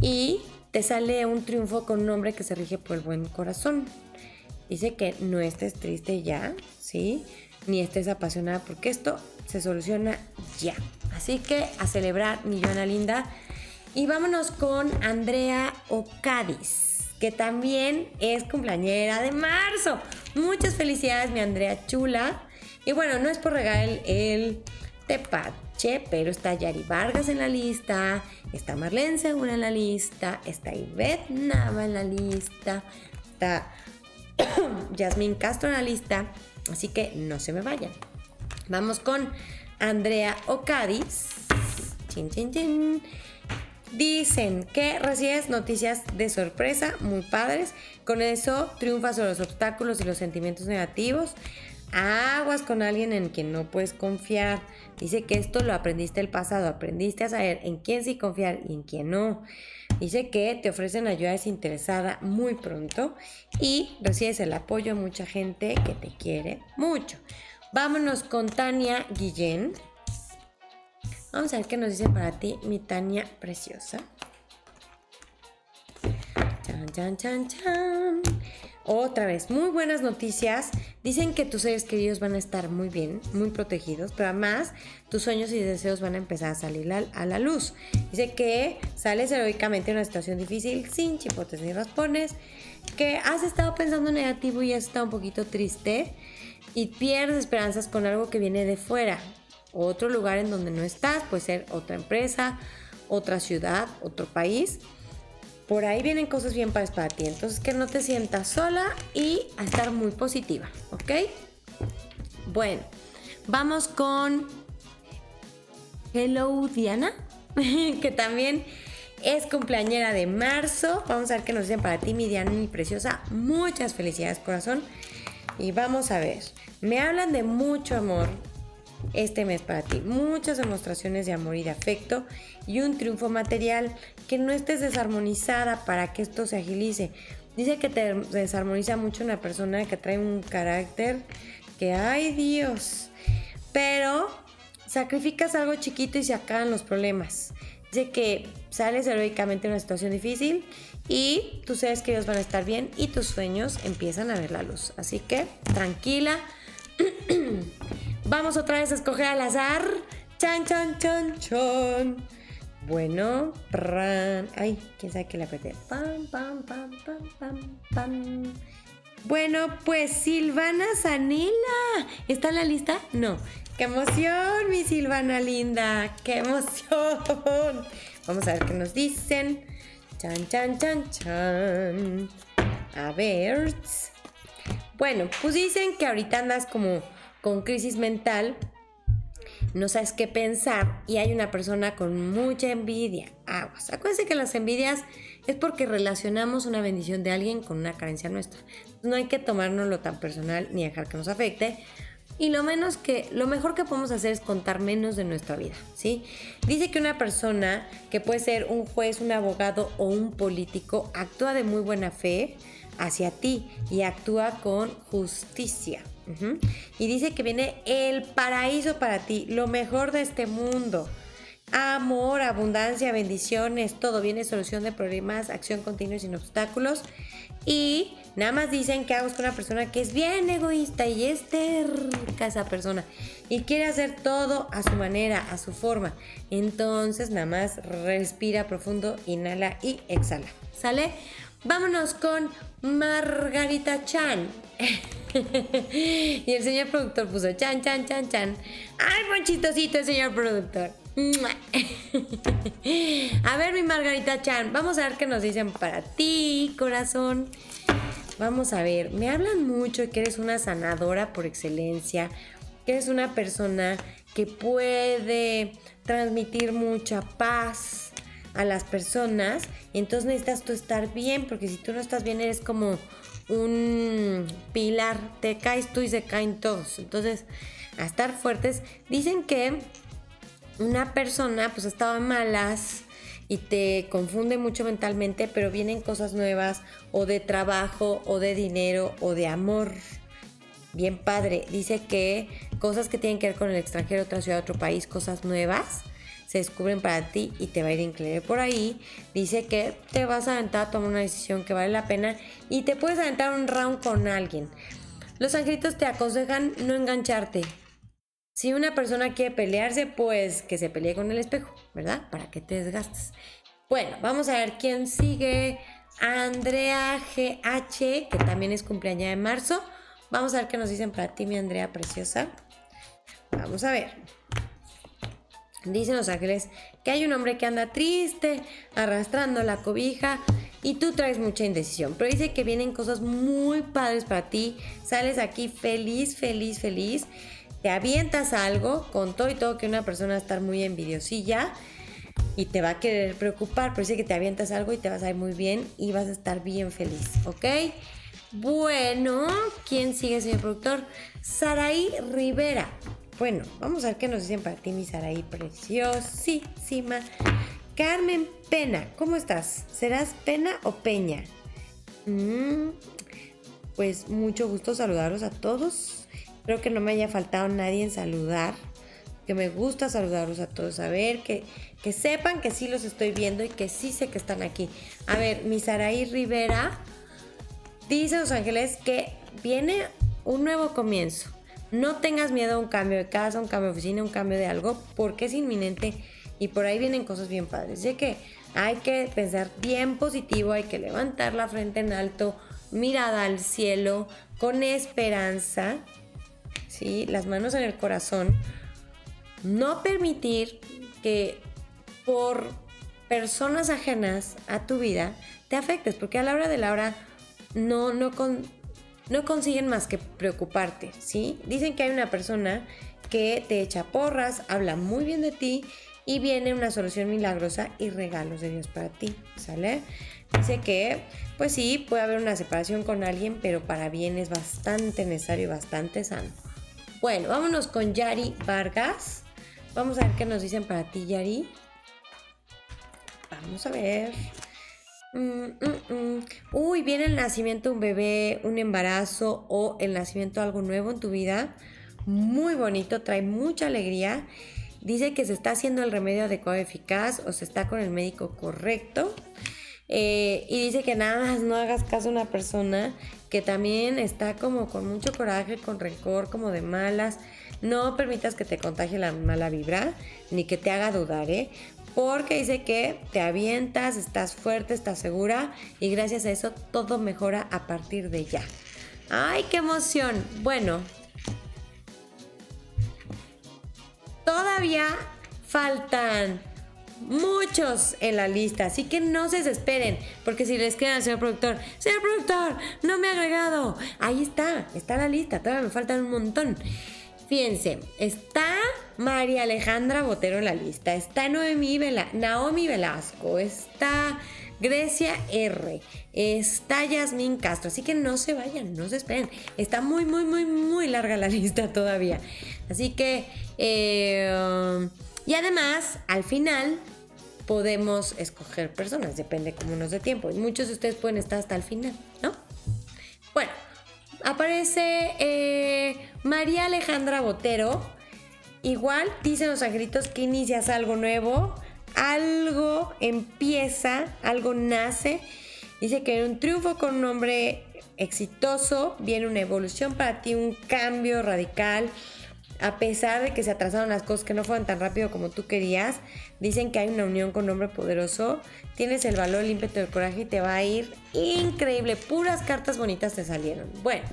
y te sale un triunfo con un hombre que se rige por el buen corazón. Dice que no estés triste ya, ¿sí? Ni estés apasionada porque esto se soluciona ya. Así que a celebrar, mi Joana linda. Y vámonos con Andrea Ocadis que también es cumpleañera de marzo. Muchas felicidades, mi Andrea Chula. Y bueno, no es por regalar el, tepache, pero está Yari Vargas en la lista, está Marlene Segura en la lista, está Ivette Nava en la lista, está Yasmín Castro en la lista, así que no se me vayan. Vamos con Andrea Ocadis. Chin, chin, chin. Dicen que recibes noticias de sorpresa muy padres. Con eso triunfas sobre los obstáculos y los sentimientos negativos. Aguas con alguien en quien no puedes confiar. Dice que esto lo aprendiste el pasado. Aprendiste a saber en quién sí confiar y en quién no. Dice que te ofrecen ayuda desinteresada muy pronto y recibes el apoyo de mucha gente que te quiere mucho. Vámonos con Tania Guillén. Vamos a ver qué nos dice para ti, mi Tania preciosa. Chan, chan, chan, chan. Otra vez, muy buenas noticias. Dicen que tus seres queridos van a estar muy bien, muy protegidos, pero además tus sueños y deseos van a empezar a salir a la luz. Dice que sales heroicamente en una situación difícil, sin chipotes ni raspones, que has estado pensando negativo y has estado un poquito triste y pierdes esperanzas con algo que viene de fuera otro lugar en donde no estás, puede ser otra empresa, otra ciudad, otro país. Por ahí vienen cosas bien para, para ti. Entonces que no te sientas sola y a estar muy positiva, ¿ok? Bueno, vamos con Hello Diana, que también es cumpleañera de marzo. Vamos a ver qué nos dicen para ti, mi Diana, mi preciosa. Muchas felicidades, corazón. Y vamos a ver. Me hablan de mucho amor, este mes para ti. Muchas demostraciones de amor y de afecto y un triunfo material. Que no estés desarmonizada para que esto se agilice. Dice que te desarmoniza mucho una persona que trae un carácter que, ay Dios. pero sacrificas algo chiquito y se acaban los problemas. Dice que sales heroicamente de una situación difícil y tú sabes que ellos van a estar bien y tus sueños empiezan a ver la luz. Así que tranquila. Vamos otra vez a escoger al azar. Chan, chan, chan, chan. Bueno, ay, quién sabe qué le apreté. Pam, pam, pam, pam, pam, pam. Bueno, pues Silvana Zanela. ¿Está en la lista? No. ¡Qué emoción, mi Silvana linda! ¡Qué emoción! Vamos a ver qué nos dicen. Chan, chan, chan, chan. A ver. Bueno, pues dicen que ahorita andas como con crisis mental no sabes qué pensar y hay una persona con mucha envidia. Aguas. Acuérdense que las envidias es porque relacionamos una bendición de alguien con una carencia nuestra. No hay que tomárnoslo tan personal ni dejar que nos afecte. Y lo menos que, lo mejor que podemos hacer es contar menos de nuestra vida, ¿sí? Dice que una persona que puede ser un juez, un abogado o un político actúa de muy buena fe hacia ti y actúa con justicia. Y dice que viene el paraíso para ti, lo mejor de este mundo. Amor, abundancia, bendiciones, todo viene solución de problemas, acción continua y sin obstáculos. Y nada más dicen que hago con una persona que es bien egoísta y es terca esa persona y quiere hacer todo a su manera, a su forma. Entonces nada más respira profundo, inhala y exhala. ¿Sale? Vámonos con Margarita Chan. y el señor productor puso chan, chan, chan, chan. ¡Ay, el señor productor! a ver, mi Margarita Chan, vamos a ver qué nos dicen para ti, corazón. Vamos a ver, me hablan mucho que eres una sanadora por excelencia, que eres una persona que puede transmitir mucha paz a las personas. Y entonces necesitas tú estar bien, porque si tú no estás bien eres como un pilar, te caes tú y se caen todos. Entonces, a estar fuertes, dicen que una persona pues estaba malas y te confunde mucho mentalmente, pero vienen cosas nuevas o de trabajo o de dinero o de amor. Bien padre, dice que cosas que tienen que ver con el extranjero, otra ciudad, otro país, cosas nuevas se descubren para ti y te va a ir increíble por ahí. Dice que te vas a aventar a tomar una decisión que vale la pena y te puedes aventar un round con alguien. Los angelitos te aconsejan no engancharte. Si una persona quiere pelearse, pues que se pelee con el espejo, ¿verdad? Para que te desgastes. Bueno, vamos a ver quién sigue. Andrea GH, que también es cumpleaños de marzo. Vamos a ver qué nos dicen para ti, mi Andrea preciosa. Vamos a ver. Dicen los ángeles que hay un hombre que anda triste, arrastrando la cobija y tú traes mucha indecisión. Pero dice que vienen cosas muy padres para ti. Sales aquí feliz, feliz, feliz. Te avientas algo con todo y todo que una persona va a estar muy envidiosilla y te va a querer preocupar. Pero dice que te avientas algo y te vas a ir muy bien y vas a estar bien feliz, ¿ok? Bueno, ¿quién sigue, señor productor? Saraí Rivera. Bueno, vamos a ver qué nos dicen para ti, mi Saraí preciosísima. Carmen Pena, ¿cómo estás? ¿Serás Pena o Peña? Mm, pues mucho gusto saludaros a todos. Creo que no me haya faltado nadie en saludar. Que me gusta saludaros a todos. A ver, que, que sepan que sí los estoy viendo y que sí sé que están aquí. A ver, mi Saraí Rivera dice Los Ángeles que viene un nuevo comienzo. No tengas miedo a un cambio de casa, un cambio de oficina, un cambio de algo, porque es inminente y por ahí vienen cosas bien padres. Sé que hay que pensar bien positivo, hay que levantar la frente en alto, mirada al cielo, con esperanza, ¿sí? las manos en el corazón. No permitir que por personas ajenas a tu vida te afectes, porque a la hora de la hora no, no, con, no consiguen más que preocuparte, ¿sí? Dicen que hay una persona que te echa porras, habla muy bien de ti y viene una solución milagrosa y regalos de Dios para ti, ¿sale? Dice que, pues sí, puede haber una separación con alguien, pero para bien es bastante necesario y bastante sano. Bueno, vámonos con Yari Vargas. Vamos a ver qué nos dicen para ti, Yari. Vamos a ver. Mm, mm, mm. Uy, viene el nacimiento de un bebé, un embarazo o el nacimiento de algo nuevo en tu vida. muy bonito, trae mucha alegría. Dice que se está haciendo el remedio adecuado eficaz o se está con el médico correcto. Eh, y dice que nada más no hagas caso a una persona que también está como con mucho coraje, con rencor, como de malas. No permitas que te contagie la mala vibra, ni que te haga dudar, ¿eh? Porque dice que te avientas, estás fuerte, estás segura y gracias a eso todo mejora a partir de ya. ¡Ay, qué emoción! Bueno, todavía faltan muchos en la lista, así que no se desesperen, porque si les queda al señor productor, señor productor, no me ha agregado, ahí está, está la lista, todavía me faltan un montón. Fíjense, está María Alejandra Botero en la lista, está Noemí Naomi Velasco, está Grecia R, está Yasmín Castro, así que no se vayan, no se esperen, está muy, muy, muy, muy larga la lista todavía. Así que, eh, y además, al final podemos escoger personas, depende cómo nos dé tiempo, y muchos de ustedes pueden estar hasta el final, ¿no? Bueno, aparece eh, María Alejandra Botero. Igual dicen los angelitos que inicias algo nuevo, algo empieza, algo nace. Dice que un triunfo con un hombre exitoso viene una evolución para ti, un cambio radical. A pesar de que se atrasaron las cosas que no fueron tan rápido como tú querías, dicen que hay una unión con un hombre poderoso. Tienes el valor, el ímpetu, el coraje y te va a ir increíble. Puras cartas bonitas te salieron. Bueno,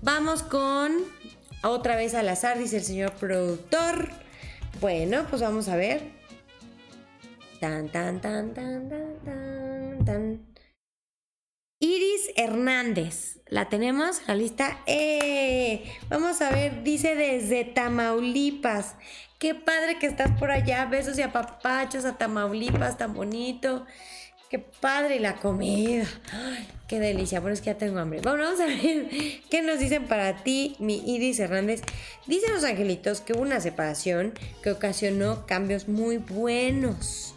vamos con otra vez al azar, dice el señor productor. Bueno, pues vamos a ver. Tan, tan, tan, tan, tan, tan, tan. Iris Hernández, la tenemos, la lista. ¡Eh! Vamos a ver, dice desde Tamaulipas. Qué padre que estás por allá. Besos y apapachos a Tamaulipas, tan bonito. Qué padre la comida. Qué delicia. Bueno, es que ya tengo hambre. Bueno, vamos a ver qué nos dicen para ti, mi Iris Hernández. Dicen los angelitos que hubo una separación que ocasionó cambios muy buenos.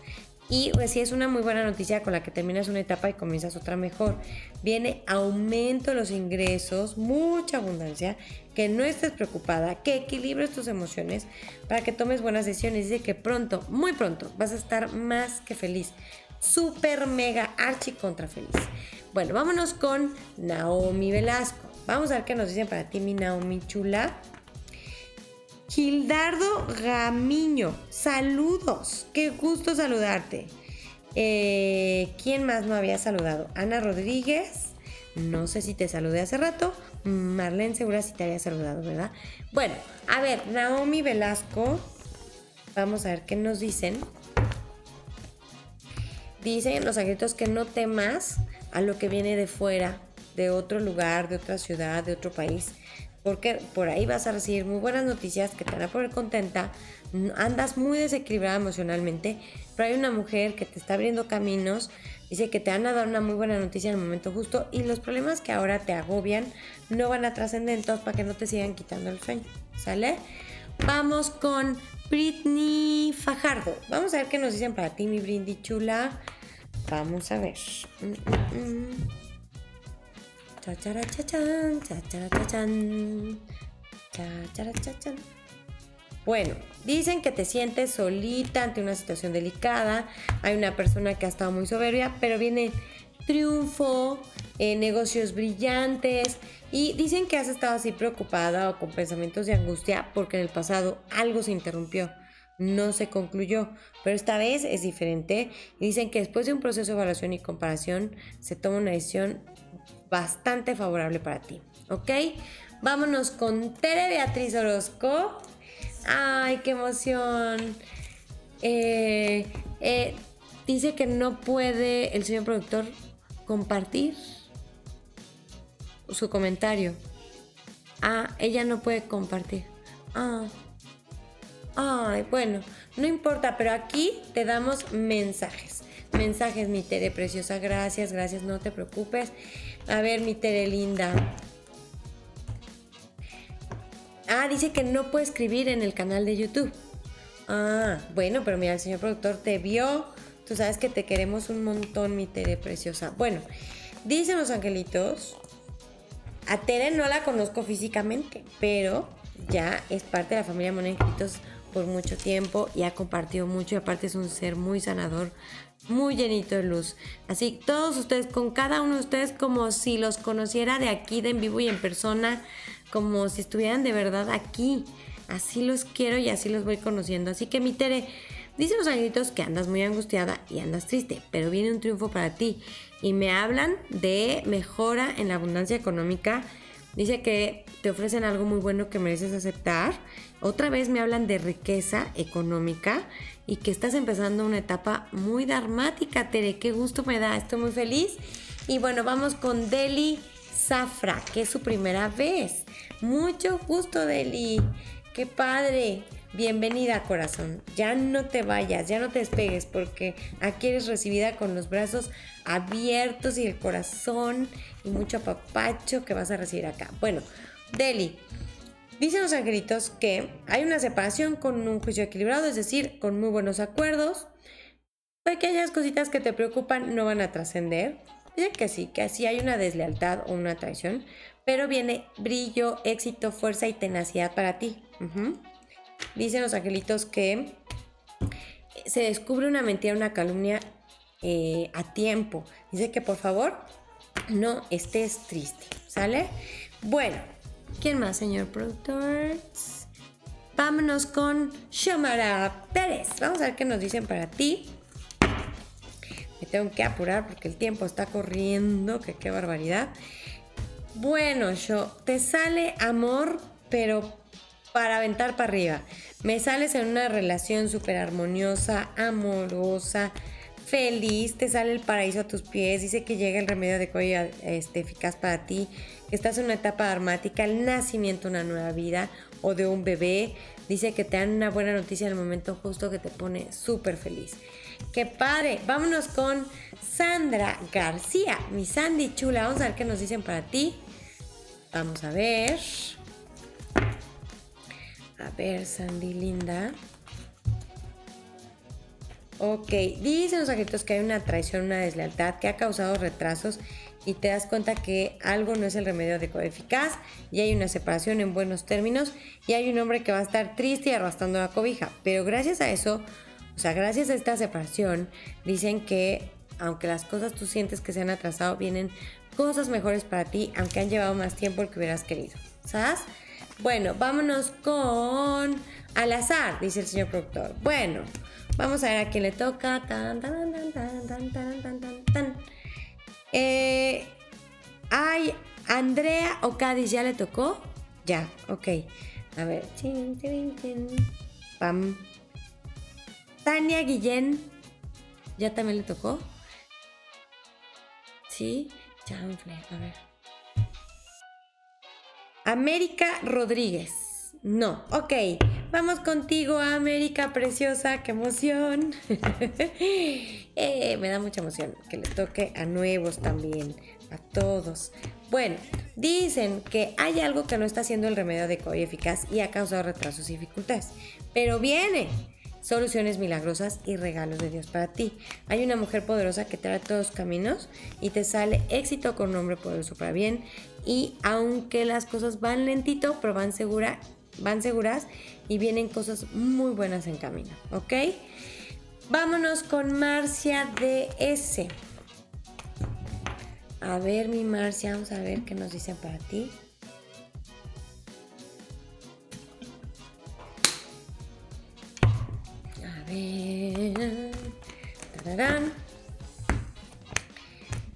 Y pues sí, es una muy buena noticia con la que terminas una etapa y comienzas otra mejor. Viene aumento de los ingresos, mucha abundancia, que no estés preocupada, que equilibres tus emociones para que tomes buenas decisiones. Dice que pronto, muy pronto, vas a estar más que feliz super mega archi contra feliz. Bueno, vámonos con Naomi Velasco. Vamos a ver qué nos dicen para ti, mi Naomi chula. Gildardo Gamiño, saludos, qué gusto saludarte. Eh, ¿Quién más no había saludado? Ana Rodríguez, no sé si te saludé hace rato. Marlene segura si te había saludado, ¿verdad? Bueno, a ver, Naomi Velasco, vamos a ver qué nos dicen. Dicen los angelitos que no temas a lo que viene de fuera, de otro lugar, de otra ciudad, de otro país, porque por ahí vas a recibir muy buenas noticias que te van a poner contenta, andas muy desequilibrada emocionalmente, pero hay una mujer que te está abriendo caminos, dice que te van a dar una muy buena noticia en el momento justo y los problemas que ahora te agobian no van a trascender entonces para que no te sigan quitando el sueño, ¿sale? Vamos con Britney Fajardo. Vamos a ver qué nos dicen para ti, mi Brindy chula. Vamos a ver. Bueno, dicen que te sientes solita ante una situación delicada. Hay una persona que ha estado muy soberbia, pero viene triunfo, eh, negocios brillantes. Y dicen que has estado así preocupada o con pensamientos de angustia porque en el pasado algo se interrumpió, no se concluyó, pero esta vez es diferente. Dicen que después de un proceso de evaluación y comparación se toma una decisión bastante favorable para ti. ¿Ok? Vámonos con Tere Beatriz Orozco. ¡Ay, qué emoción! Eh, eh, dice que no puede el señor productor compartir su comentario. Ah, ella no puede compartir. Ah. Ay, bueno, no importa, pero aquí te damos mensajes. Mensajes, mi Tere preciosa. Gracias, gracias, no te preocupes. A ver, mi Tere linda. Ah, dice que no puede escribir en el canal de YouTube. Ah, bueno, pero mira, el señor productor te vio. Tú sabes que te queremos un montón, mi Tere preciosa. Bueno, dicen los angelitos a Tere no la conozco físicamente, pero ya es parte de la familia Monenjitos por mucho tiempo y ha compartido mucho y aparte es un ser muy sanador, muy llenito de luz. Así todos ustedes, con cada uno de ustedes como si los conociera de aquí, de en vivo y en persona, como si estuvieran de verdad aquí. Así los quiero y así los voy conociendo. Así que mi Tere, dicen los angelitos que andas muy angustiada y andas triste, pero viene un triunfo para ti. Y me hablan de mejora en la abundancia económica. Dice que te ofrecen algo muy bueno que mereces aceptar. Otra vez me hablan de riqueza económica y que estás empezando una etapa muy dramática, Tere. Qué gusto me da, estoy muy feliz. Y bueno, vamos con Deli Zafra, que es su primera vez. Mucho gusto, Deli. Qué padre. Bienvenida, corazón. Ya no te vayas, ya no te despegues, porque aquí eres recibida con los brazos abiertos y el corazón y mucho apapacho que vas a recibir acá. Bueno, Deli, dicen los angelitos que hay una separación con un juicio equilibrado, es decir, con muy buenos acuerdos. Pequeñas cositas que te preocupan no van a trascender. Dice que sí, que así hay una deslealtad o una traición, pero viene brillo, éxito, fuerza y tenacidad para ti. Dicen los angelitos que se descubre una mentira, una calumnia eh, a tiempo. Dice que por favor no estés triste, ¿sale? Bueno, ¿quién más, señor productor? Vámonos con Shamara Pérez. Vamos a ver qué nos dicen para ti. Me tengo que apurar porque el tiempo está corriendo, qué barbaridad. Bueno, yo te sale amor, pero para aventar para arriba. Me sales en una relación súper armoniosa, amorosa, feliz, te sale el paraíso a tus pies, dice que llega el remedio de este, eficaz para ti, que estás en una etapa dramática, el nacimiento de una nueva vida o de un bebé, dice que te dan una buena noticia en el momento justo que te pone súper feliz. ¡Qué padre! Vámonos con Sandra García, mi Sandy chula, vamos a ver qué nos dicen para ti. Vamos a ver. A ver, Sandy linda. Ok, dicen los agritos que hay una traición, una deslealtad que ha causado retrasos y te das cuenta que algo no es el remedio adecuado eficaz y hay una separación en buenos términos y hay un hombre que va a estar triste y arrastrando la cobija. Pero gracias a eso, o sea, gracias a esta separación, dicen que aunque las cosas tú sientes que se han atrasado, vienen cosas mejores para ti, aunque han llevado más tiempo del que hubieras querido. ¿Sabes? Bueno, vámonos con al azar, dice el señor productor. Bueno, vamos a ver a quién le toca. Tan, tan, tan, eh, ay, Andrea o Cádiz, ¿ya le tocó? Ya, ok. A ver. Pam. Tania Guillén, ¿ya también le tocó? Sí. Chanfle, a ver. América Rodríguez. No, ok. Vamos contigo, América Preciosa. ¡Qué emoción! Eh, me da mucha emoción que le toque a nuevos también, a todos. Bueno, dicen que hay algo que no está haciendo el remedio adecuado y eficaz y ha causado retrasos y dificultades. Pero viene soluciones milagrosas y regalos de Dios para ti. Hay una mujer poderosa que trae todos los caminos y te sale éxito con un hombre poderoso para bien. Y aunque las cosas van lentito, pero van, segura, van seguras y vienen cosas muy buenas en camino, ¿ok? Vámonos con Marcia DS. A ver, mi Marcia, vamos a ver qué nos dicen para ti.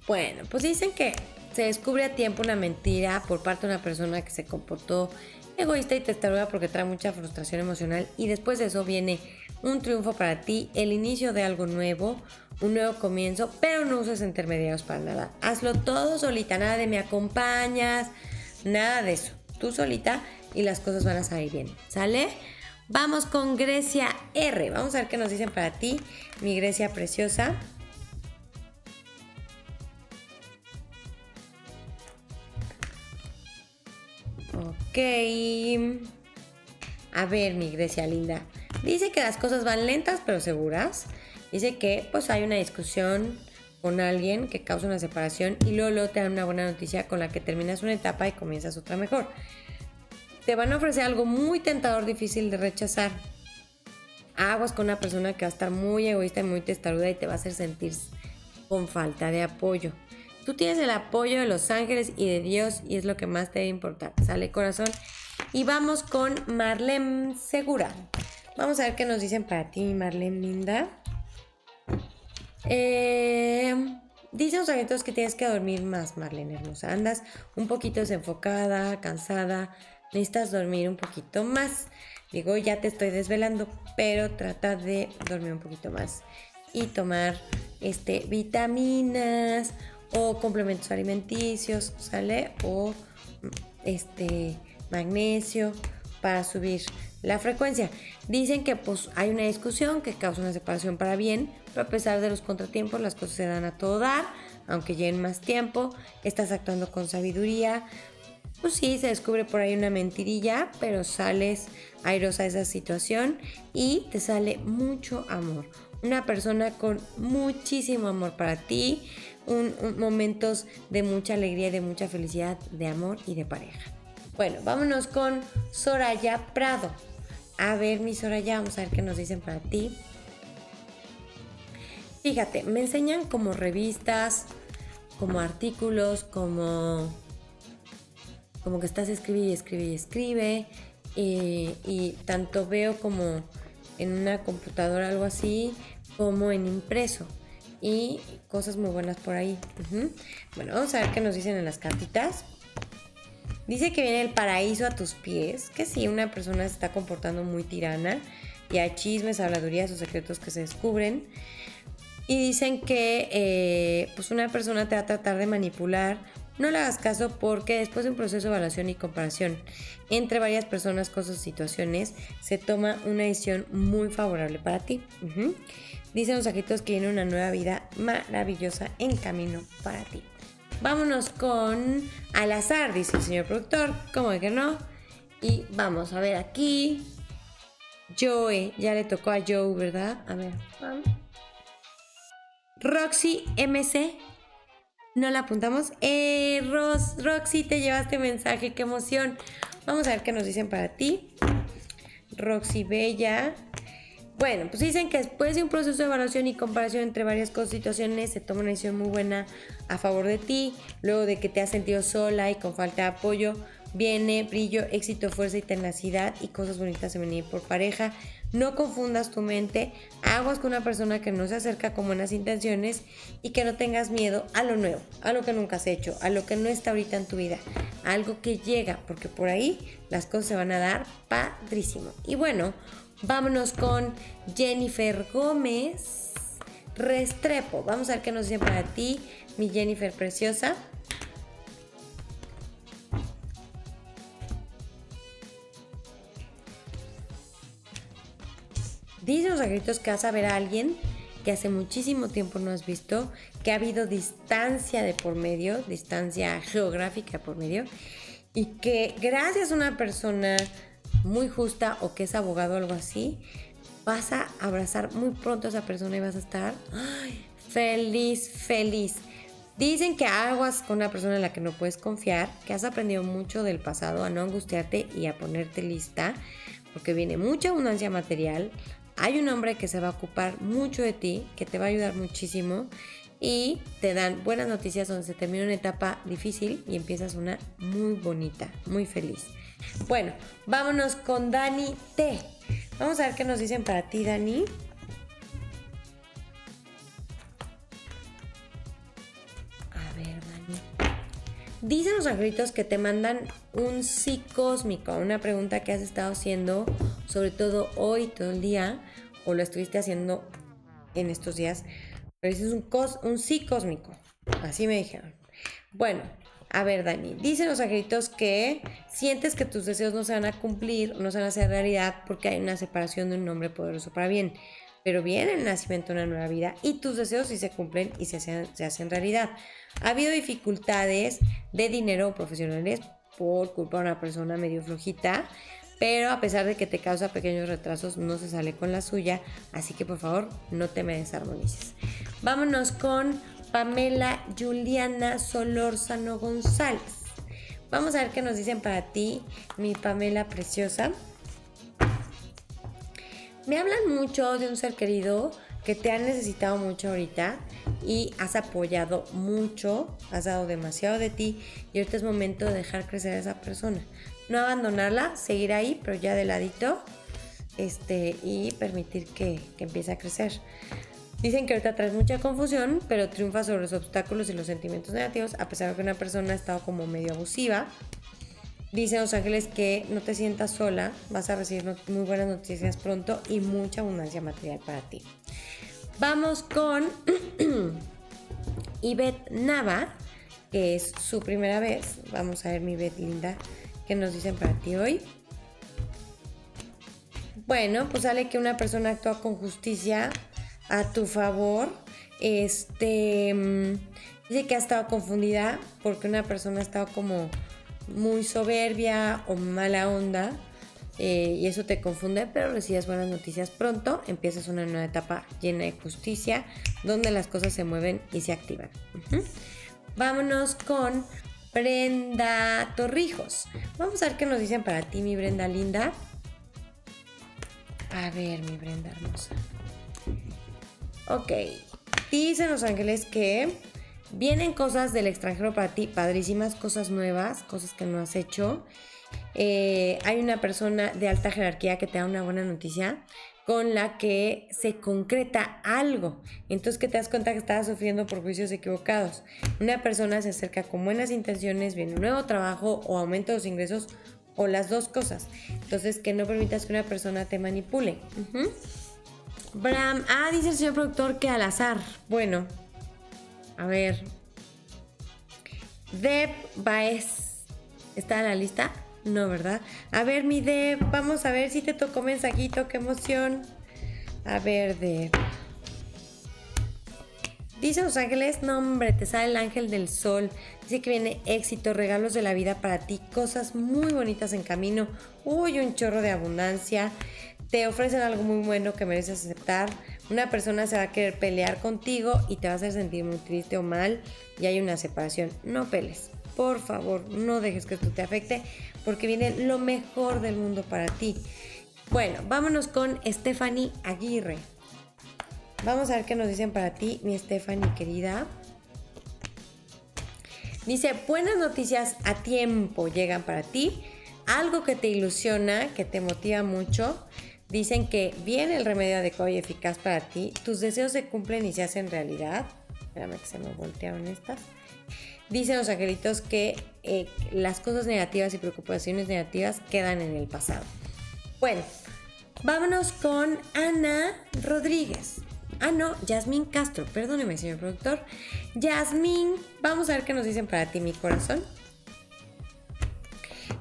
Bueno, pues dicen que se descubre a tiempo una mentira por parte de una persona que se comportó egoísta y testaruda porque trae mucha frustración emocional y después de eso viene un triunfo para ti, el inicio de algo nuevo, un nuevo comienzo, pero no uses intermediarios para nada. Hazlo todo solita, nada de me acompañas, nada de eso. Tú solita y las cosas van a salir bien. ¿Sale? Vamos con Grecia R. Vamos a ver qué nos dicen para ti, mi Grecia preciosa. Ok. A ver, mi Grecia linda. Dice que las cosas van lentas pero seguras. Dice que pues hay una discusión con alguien que causa una separación y luego, luego te dan una buena noticia con la que terminas una etapa y comienzas otra mejor. te van a ofrecer algo muy tentador, difícil de rechazar. Aguas con una persona que va a estar muy egoísta y muy testaruda y te va a hacer sentir con falta de apoyo. Tú tienes el apoyo de los ángeles y de Dios y es lo que más te debe importar. Sale corazón. Y vamos con Marlene Segura. Vamos a ver qué nos dicen para ti, Marlene Linda. Eh, dicen los ángeles que tienes que dormir más, Marlene hermosa. Andas un poquito desenfocada, cansada. Necesitas dormir un poquito más. Digo, ya te estoy desvelando, pero trata de dormir un poquito más y tomar este, vitaminas o complementos alimenticios, ¿sale? O este magnesio para subir la frecuencia. Dicen que pues hay una discusión que causa una separación para bien, pero a pesar de los contratiempos las cosas se dan a todo dar, aunque lleven más tiempo, estás actuando con sabiduría. Pues sí, se descubre por ahí una mentirilla, pero sales airosa de esa situación y te sale mucho amor. Una persona con muchísimo amor para ti, un, momentos de mucha alegría, de mucha felicidad, de amor y de pareja. Bueno, vámonos con Soraya Prado. A ver, mi Soraya, vamos a ver qué nos dicen para ti. Fíjate, me enseñan como revistas, como artículos, como, como que estás escribe y escribe y escribe. Y, y tanto veo como en una computadora, algo así, como en impreso y cosas muy buenas por ahí. Bueno, vamos a ver qué nos dicen en las cartitas. Dice que viene el paraíso a tus pies, que si una persona se está comportando muy tirana y hay chismes, habladurías o secretos que se descubren. Y dicen que eh, pues una persona te va a tratar de manipular. No le hagas caso porque después de un proceso de evaluación y comparación entre varias personas, cosas, situaciones, se toma una decisión muy favorable para ti. Dicen los ajitos que viene una nueva vida maravillosa en camino para ti. Vámonos con al azar, dice el señor productor. ¿Cómo de que no? Y vamos a ver aquí. Joe, ya le tocó a Joe, ¿verdad? A ver. Roxy MC. No la apuntamos. Eh, Roxy, te llevaste mensaje, qué emoción. Vamos a ver qué nos dicen para ti. Roxy Bella. Bueno, pues dicen que después de un proceso de evaluación y comparación entre varias situaciones, se toma una decisión muy buena a favor de ti, luego de que te has sentido sola y con falta de apoyo, viene brillo, éxito, fuerza y tenacidad y cosas bonitas se venir por pareja. No confundas tu mente, aguas con una persona que no se acerca con buenas intenciones y que no tengas miedo a lo nuevo, a lo que nunca has hecho, a lo que no está ahorita en tu vida, algo que llega, porque por ahí las cosas se van a dar padrísimo. Y bueno, Vámonos con Jennifer Gómez Restrepo. Vamos a ver qué nos dice para ti, mi Jennifer preciosa. Dice los agritos que vas a ver a alguien que hace muchísimo tiempo no has visto, que ha habido distancia de por medio, distancia geográfica por medio, y que gracias a una persona muy justa o que es abogado o algo así, vas a abrazar muy pronto a esa persona y vas a estar feliz, feliz. Dicen que aguas con una persona en la que no puedes confiar, que has aprendido mucho del pasado, a no angustiarte y a ponerte lista, porque viene mucha abundancia material. Hay un hombre que se va a ocupar mucho de ti, que te va a ayudar muchísimo y te dan buenas noticias donde se termina una etapa difícil y empiezas una muy bonita, muy feliz. Bueno, vámonos con Dani T. Vamos a ver qué nos dicen para ti, Dani. A ver, Dani. Dicen los angelitos que te mandan un sí cósmico, una pregunta que has estado haciendo, sobre todo hoy, todo el día, o lo estuviste haciendo en estos días, pero dices un, un sí cósmico. Así me dijeron. Bueno, a ver, Dani, dicen los angelitos que sientes que tus deseos no se van a cumplir, no se van a hacer realidad porque hay una separación de un hombre poderoso para bien. Pero viene el nacimiento de una nueva vida y tus deseos sí se cumplen y se hacen, se hacen realidad. Ha habido dificultades de dinero profesionales por culpa de una persona medio flojita, pero a pesar de que te causa pequeños retrasos, no se sale con la suya, así que por favor no te me desarmonices. Vámonos con Pamela Juliana Solórzano González. Vamos a ver qué nos dicen para ti, mi Pamela preciosa. Me hablan mucho de un ser querido que te han necesitado mucho ahorita y has apoyado mucho, has dado demasiado de ti y ahorita es momento de dejar crecer a esa persona. No abandonarla, seguir ahí, pero ya de ladito este, y permitir que, que empiece a crecer. Dicen que ahorita traes mucha confusión, pero triunfa sobre los obstáculos y los sentimientos negativos, a pesar de que una persona ha estado como medio abusiva. Dicen los ángeles que no te sientas sola, vas a recibir muy buenas noticias pronto y mucha abundancia material para ti. Vamos con Ivette Nava, que es su primera vez. Vamos a ver mi Ivette linda, ¿qué nos dicen para ti hoy? Bueno, pues sale que una persona actúa con justicia a tu favor. Este mm, dice que ha estado confundida porque una persona ha estado como muy soberbia o mala onda. Eh, y eso te confunde, pero recibes buenas noticias pronto, empiezas una nueva etapa llena de justicia, donde las cosas se mueven y se activan. Vámonos con Brenda Torrijos. Vamos a ver qué nos dicen para ti, mi Brenda linda. A ver, mi Brenda hermosa. Ok, dicen los ángeles que vienen cosas del extranjero para ti, padrísimas, cosas nuevas, cosas que no has hecho. Eh, hay una persona de alta jerarquía que te da una buena noticia con la que se concreta algo. Entonces que te das cuenta que estás sufriendo por juicios equivocados. Una persona se acerca con buenas intenciones, viene un nuevo trabajo o aumento de los ingresos o las dos cosas. Entonces que no permitas que una persona te manipule. Bram, ah, dice el señor productor que al azar. Bueno, a ver. Deb Baez. ¿Está en la lista? No, ¿verdad? A ver, mi Deb, vamos a ver si te tocó mensajito, qué emoción. A ver, Deb. Dice Los Ángeles, no hombre, te sale el ángel del sol. Dice que viene éxito, regalos de la vida para ti, cosas muy bonitas en camino. Uy, un chorro de abundancia te ofrecen algo muy bueno que mereces aceptar. Una persona se va a querer pelear contigo y te va a hacer sentir muy triste o mal y hay una separación. No peles, por favor, no dejes que esto te afecte porque viene lo mejor del mundo para ti. Bueno, vámonos con Stephanie Aguirre. Vamos a ver qué nos dicen para ti, mi Stephanie querida. Dice, buenas noticias a tiempo llegan para ti. Algo que te ilusiona, que te motiva mucho Dicen que viene el remedio adecuado y eficaz para ti, tus deseos se cumplen y se hacen realidad. Espérame que se me voltearon estas. Dicen los angelitos que eh, las cosas negativas y preocupaciones negativas quedan en el pasado. Bueno, vámonos con Ana Rodríguez. Ah, no, Yasmín Castro. Perdóneme, señor productor. Yasmín, vamos a ver qué nos dicen para ti, mi corazón.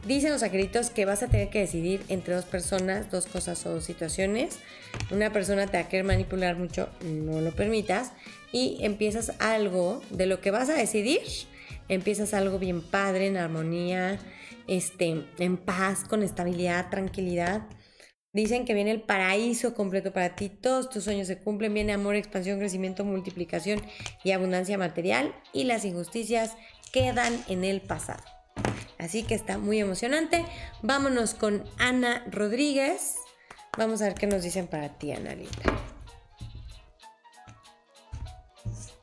Dicen los angelitos que vas a tener que decidir entre dos personas, dos cosas o dos situaciones. Una persona te va a querer manipular mucho, no lo permitas. Y empiezas algo de lo que vas a decidir. Empiezas algo bien padre, en armonía, este, en paz, con estabilidad, tranquilidad. Dicen que viene el paraíso completo para ti, todos tus sueños se cumplen, viene amor, expansión, crecimiento, multiplicación y abundancia material y las injusticias quedan en el pasado. Así que está muy emocionante. Vámonos con Ana Rodríguez. Vamos a ver qué nos dicen para ti, Ana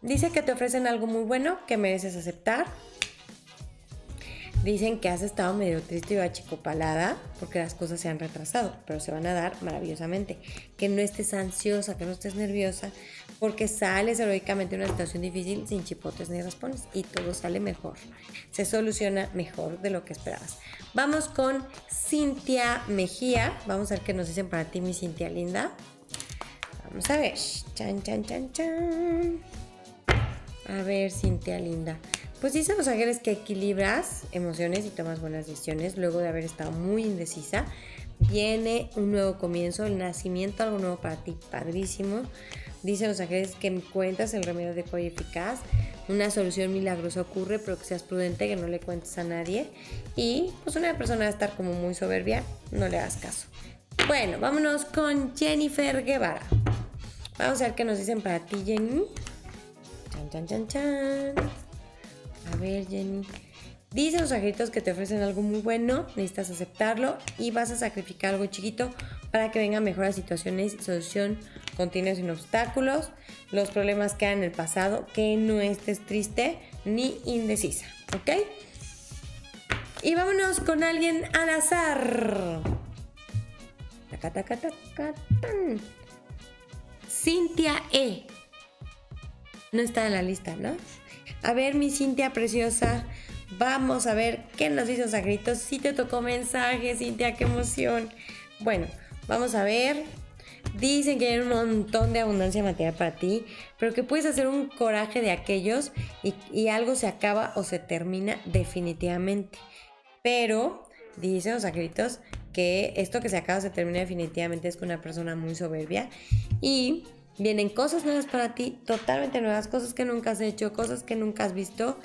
Dice que te ofrecen algo muy bueno que mereces aceptar. Dicen que has estado medio triste y achicopalada porque las cosas se han retrasado, pero se van a dar maravillosamente. Que no estés ansiosa, que no estés nerviosa, porque sales heroicamente de una situación difícil sin chipotes ni raspones y todo sale mejor. Se soluciona mejor de lo que esperabas. Vamos con Cintia Mejía. Vamos a ver qué nos dicen para ti, mi Cintia linda. Vamos a ver. Chan, chan, chan, chan. A ver, Cintia linda. Pues dicen los ángeles que equilibras emociones y tomas buenas decisiones luego de haber estado muy indecisa. Viene un nuevo comienzo, el nacimiento, algo nuevo para ti, padrísimo. Dicen los ángeles que encuentras el remedio de y eficaz, una solución milagrosa ocurre, pero que seas prudente, que no le cuentes a nadie. Y pues una persona va a estar como muy soberbia, no le hagas caso. Bueno, vámonos con Jennifer Guevara. Vamos a ver qué nos dicen para ti, Jenny. Chan, chan, chan. A ver, Jenny. Dicen los angelitos que te ofrecen algo muy bueno, necesitas aceptarlo y vas a sacrificar algo chiquito para que vengan mejores situaciones y solución continua sin obstáculos. Los problemas quedan en el pasado, que no estés triste ni indecisa, ¿ok? Y vámonos con alguien al azar. Cintia E. No está en la lista, ¿no? A ver, mi Cintia preciosa. Vamos a ver qué nos dicen los angelitos. Si te tocó mensaje, Cintia, qué emoción. Bueno, vamos a ver. Dicen que hay un montón de abundancia material para ti, pero que puedes hacer un coraje de aquellos y, algo se acaba o se termina definitivamente. Pero dicen los angelitos que esto que se acaba se termina definitivamente es con una persona muy soberbia y vienen cosas nuevas para ti, totalmente nuevas, cosas que nunca has hecho, cosas que nunca has visto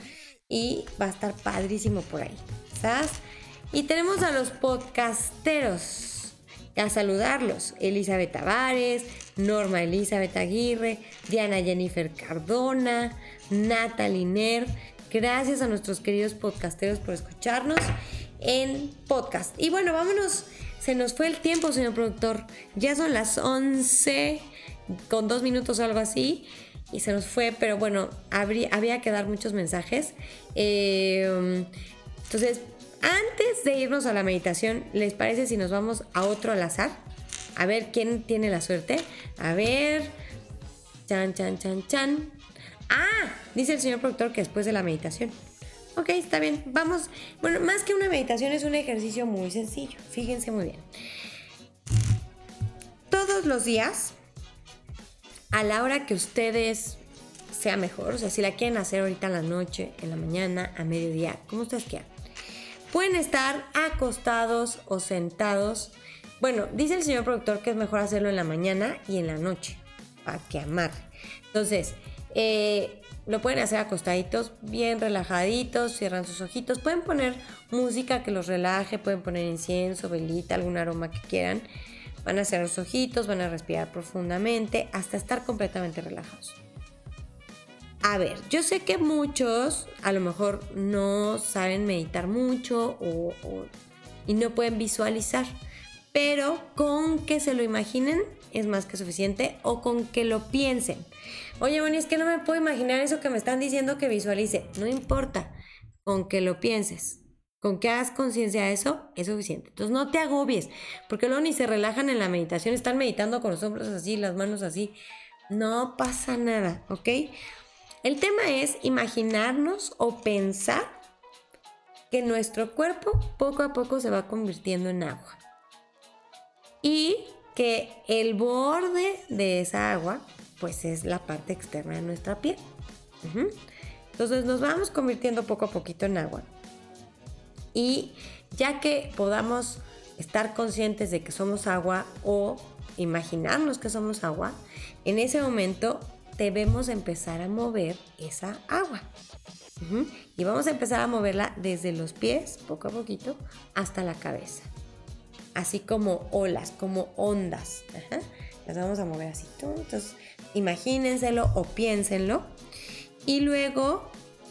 y va a estar padrísimo por ahí. ¿Sabes? Y tenemos a los podcasteros. A saludarlos, Elizabeth Tavares, Norma Elizabeth Aguirre, Diana Jennifer Cardona, Natalie Ner. Gracias a nuestros queridos podcasteros por escucharnos en podcast. Y bueno, vámonos. Se nos fue el tiempo, señor productor. Ya son las 11 con dos minutos o algo así y se nos fue, pero bueno, había que dar muchos mensajes. Eh, entonces, antes de irnos a la meditación, ¿les parece si nos vamos a otro al azar? A ver quién tiene la suerte. A ver. Chan, chan, chan, chan. Ah, dice el señor productor que después de la meditación. Ok, está bien. Vamos. Bueno, más que una meditación es un ejercicio muy sencillo. Fíjense muy bien. Todos los días a la hora que ustedes sea mejor, o sea, si la quieren hacer ahorita en la noche, en la mañana, a mediodía, como ustedes quieran. Pueden estar acostados o sentados. Bueno, dice el señor productor que es mejor hacerlo en la mañana y en la noche, para que amarre. Entonces, eh, lo pueden hacer acostaditos, bien relajaditos, cierran sus ojitos. Pueden poner música que los relaje, pueden poner incienso, velita, algún aroma que quieran. Van a cerrar los ojitos, van a respirar profundamente hasta estar completamente relajados. A ver, yo sé que muchos a lo mejor no saben meditar mucho y no pueden visualizar, pero con que se lo imaginen es más que suficiente o con que lo piensen. Oye, bueno, es que no me puedo imaginar eso que me están diciendo que visualice. No importa, con que lo pienses. Con que hagas conciencia de eso es suficiente. Entonces no te agobies, porque luego ni se relajan en la meditación, están meditando con los hombros así, las manos así. No pasa nada, ¿ok? El tema es imaginarnos o pensar que nuestro cuerpo poco a poco se va convirtiendo en agua. Y que el borde de esa agua, pues es la parte externa de nuestra piel. Entonces nos vamos convirtiendo poco a poquito en agua y ya que podamos estar conscientes de que somos agua o imaginarnos que somos agua, en ese momento debemos empezar a mover esa agua. Y vamos a empezar a moverla desde los pies, poco a poquito, hasta la cabeza. Así como olas, como ondas. Las vamos a mover así. Entonces, imagínenselo o piénsenlo. Y luego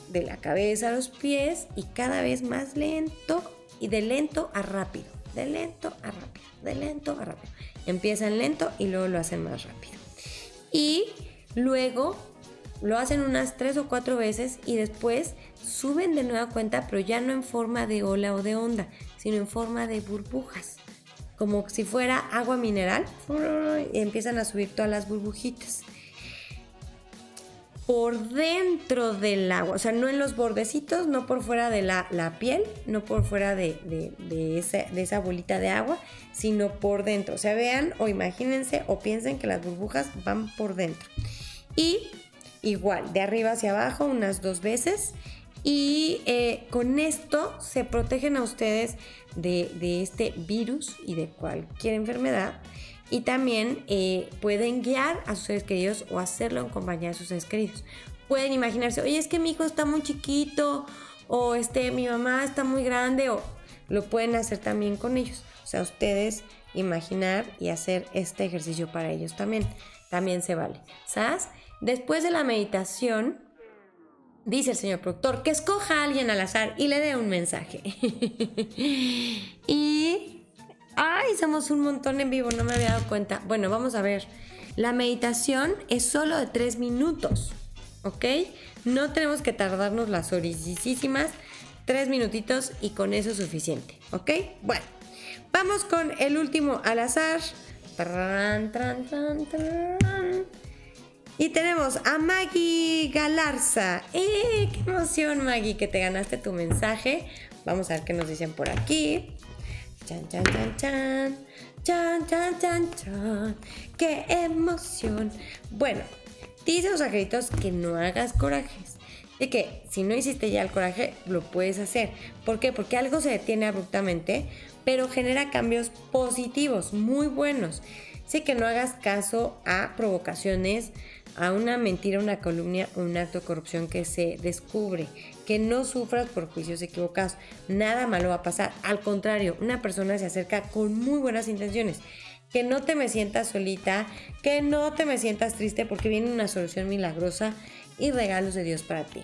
de la cabeza a los pies y cada vez más lento y de lento a rápido, de lento a rápido, de lento a rápido. Empiezan lento y luego lo hacen más rápido. Y luego lo hacen unas tres o cuatro veces y después suben de nueva cuenta, pero ya no en forma de ola o de onda, sino en forma de burbujas. Como si fuera agua mineral y empiezan a subir todas las burbujitas por dentro del agua, o sea, no en los bordecitos, no por fuera de la, piel, no por fuera de, esa, bolita de agua, sino por dentro. O sea, vean o imagínense o piensen que las burbujas van por dentro. Y igual, de arriba hacia abajo unas dos veces. Y eh, con esto se protegen a ustedes de, de este virus y de cualquier enfermedad y también eh, pueden guiar a sus seres queridos o hacerlo en compañía de sus seres queridos. Pueden imaginarse, oye, es que mi hijo está muy chiquito o este, mi mamá está muy grande o lo pueden hacer también con ellos. O sea, ustedes imaginar y hacer este ejercicio para ellos también. También se vale. ¿Sabes? Después de la meditación, dice el señor productor, que escoja a alguien al azar y le dé un mensaje. y... ¡Ay! Somos un montón en vivo, no me había dado cuenta. Bueno, vamos a ver. La meditación es solo de tres minutos, ¿ok? No tenemos que tardarnos las horisísimas. Tres minutitos y con eso es suficiente, ¿ok? Bueno, vamos con el último al azar. Y tenemos a Maggie Galarza. ¡Eh! ¡Qué emoción, Maggie! Que te ganaste tu mensaje. Vamos a ver qué nos dicen por aquí. Chan, chan, chan, chan. Chan, chan, chan, chan. ¡Qué emoción! Bueno, dice los angelitos que no hagas corajes. De que si no hiciste ya el coraje, lo puedes hacer. ¿Por qué? Porque algo se detiene abruptamente, pero genera cambios positivos, muy buenos. Sé que no hagas caso a provocaciones, a una mentira, una calumnia un acto de corrupción que se descubre, que no sufras por juicios equivocados. Nada malo va a pasar. Al contrario, una persona se acerca con muy buenas intenciones. Que no te me sientas solita, que no te me sientas triste porque viene una solución milagrosa y regalos de Dios para ti.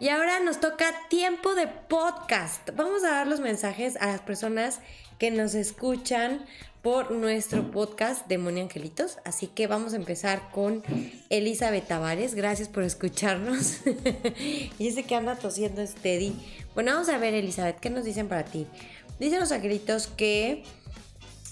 Y ahora nos toca tiempo de podcast. Vamos a dar los mensajes a las personas que nos escuchan por nuestro podcast Demonio Angelitos. Así que vamos a empezar con Elizabeth Tavares. Gracias por escucharnos. y ese que anda tosiendo es Teddy. Bueno, vamos a ver, Elizabeth, ¿qué nos dicen para ti? Dicen los angelitos que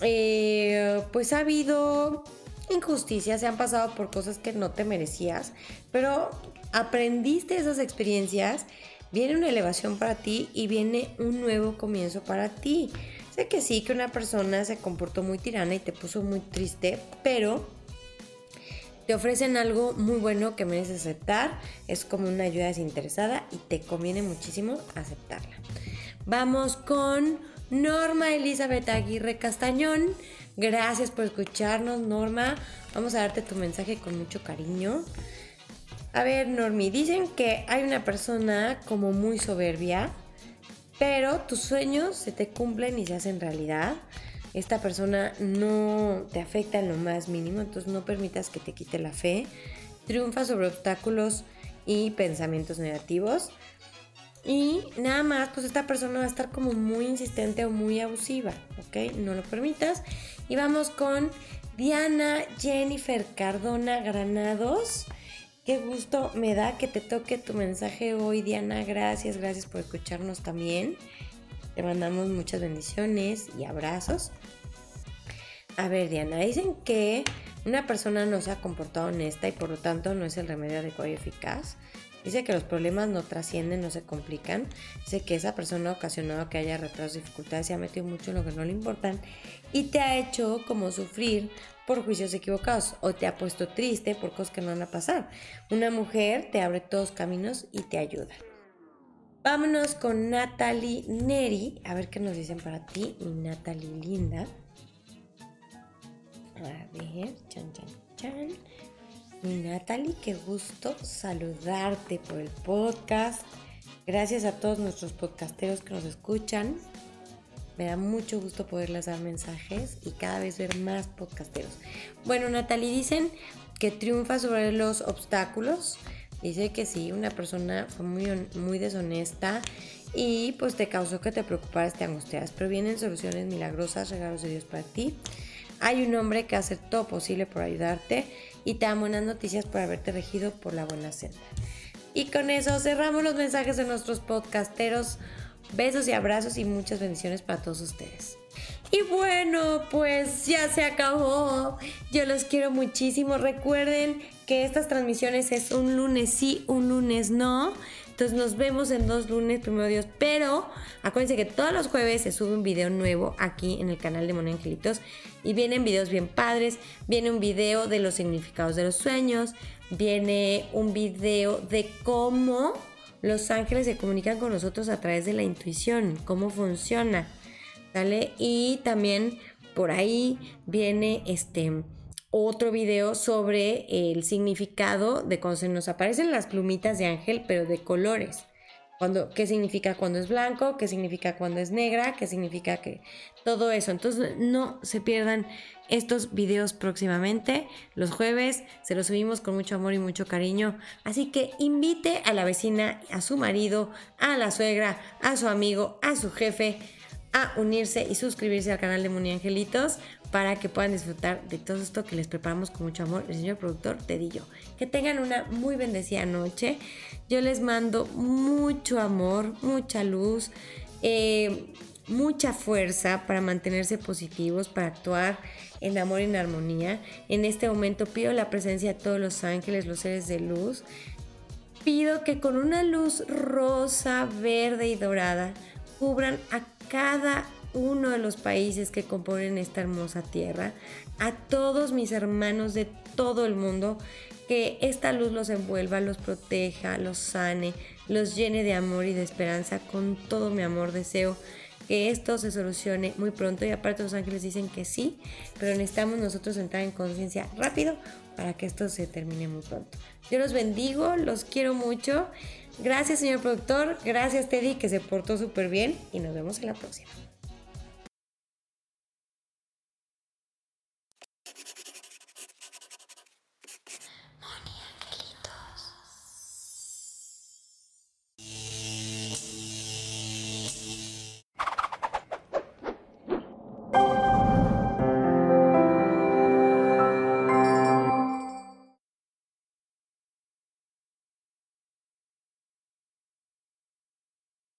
eh, pues ha habido injusticias, se han pasado por cosas que no te merecías, pero aprendiste esas experiencias, viene una elevación para ti y viene un nuevo comienzo para ti. Sé que sí, que una persona se comportó muy tirana y te puso muy triste, pero te ofrecen algo muy bueno que mereces aceptar, es como una ayuda desinteresada y te conviene muchísimo aceptarla. Vamos con Norma Elizabeth Aguirre Castañón. Gracias por escucharnos, Norma. Vamos a darte tu mensaje con mucho cariño. A ver, Normi, dicen que hay una persona como muy soberbia pero tus sueños se te cumplen y se hacen realidad. Esta persona no te afecta en lo más mínimo, entonces no permitas que te quite la fe. Triunfa sobre obstáculos y pensamientos negativos. Y nada más, pues esta persona va a estar como muy insistente o muy abusiva, ¿ok? No lo permitas. Y vamos con Diana Jennifer Cardona Granados. Qué gusto me da que te toque tu mensaje hoy, Diana. Gracias, gracias por escucharnos también. Te mandamos muchas bendiciones y abrazos. A ver, Diana, dicen que una persona no se ha comportado honesta y por lo tanto no es el remedio adecuado y eficaz. Dice que los problemas no trascienden, no se complican. Dice que esa persona ha ocasionado que haya retrasos, dificultades, se ha metido mucho en lo que no le importan y te ha hecho como sufrir por juicios equivocados o te ha puesto triste por cosas que no van a pasar. Una mujer te abre todos caminos y te ayuda. Vámonos con Natalie Neri. A ver qué nos dicen para ti, mi Natalie linda. A ver, chan, chan, chan. Mi Natalie, qué gusto saludarte por el podcast. Gracias a todos nuestros podcasteros que nos escuchan. Me da mucho gusto poderles dar mensajes y cada vez ver más podcasteros. Bueno, Natalie, dicen que triunfa sobre los obstáculos. Dice que sí, una persona fue muy, muy deshonesta y pues te causó que te preocuparas, te angustiaras. Pero vienen soluciones milagrosas, regalos de Dios para ti. Hay un hombre que hace todo posible por ayudarte y te da buenas noticias por haberte regido por la buena senda. Y con eso cerramos los mensajes de nuestros podcasteros. Besos y abrazos y muchas bendiciones para todos ustedes. Y bueno, pues ya se acabó. Yo los quiero muchísimo. Recuerden que estas transmisiones es un lunes sí, un lunes no. Entonces nos vemos en dos lunes, primero Dios. Pero acuérdense que todos los jueves se sube un video nuevo aquí en el canal de Mono Angelitos. Y vienen videos bien padres. Viene un video de los significados de los sueños. Viene un video de cómo los ángeles se comunican con nosotros a través de la intuición, cómo funciona, ¿vale? Y también por ahí viene este otro video sobre el significado de cuando se nos aparecen las plumitas de ángel, pero de colores. cuando, qué significa cuando es blanco, qué significa cuando es negra, qué significa que todo eso. Entonces no se pierdan estos videos próximamente, los jueves, se los subimos con mucho amor y mucho cariño. Así que invite a la vecina, a su marido, a la suegra, a su amigo, a su jefe a unirse y suscribirse al canal de Moni Angelitos para que puedan disfrutar de todo esto que les preparamos con mucho amor el señor productor Tedillo. Que tengan una muy bendecida noche. Yo les mando mucho amor, mucha luz, eh, mucha fuerza para mantenerse positivos, para actuar en amor y en armonía. En este momento pido la presencia de todos los ángeles, los seres de luz. Pido que con una luz rosa, verde y dorada cubran a cada uno de los países que componen esta hermosa tierra, a todos mis hermanos de todo el mundo, que esta luz los envuelva, los proteja, los sane, los llene de amor y de esperanza. Con todo mi amor deseo que esto se solucione muy pronto y aparte los ángeles dicen que sí, pero necesitamos nosotros entrar en conciencia rápido para que esto se termine muy pronto. Yo los bendigo, los quiero mucho. Gracias señor productor, gracias Teddy que se portó súper bien y nos vemos en la próxima.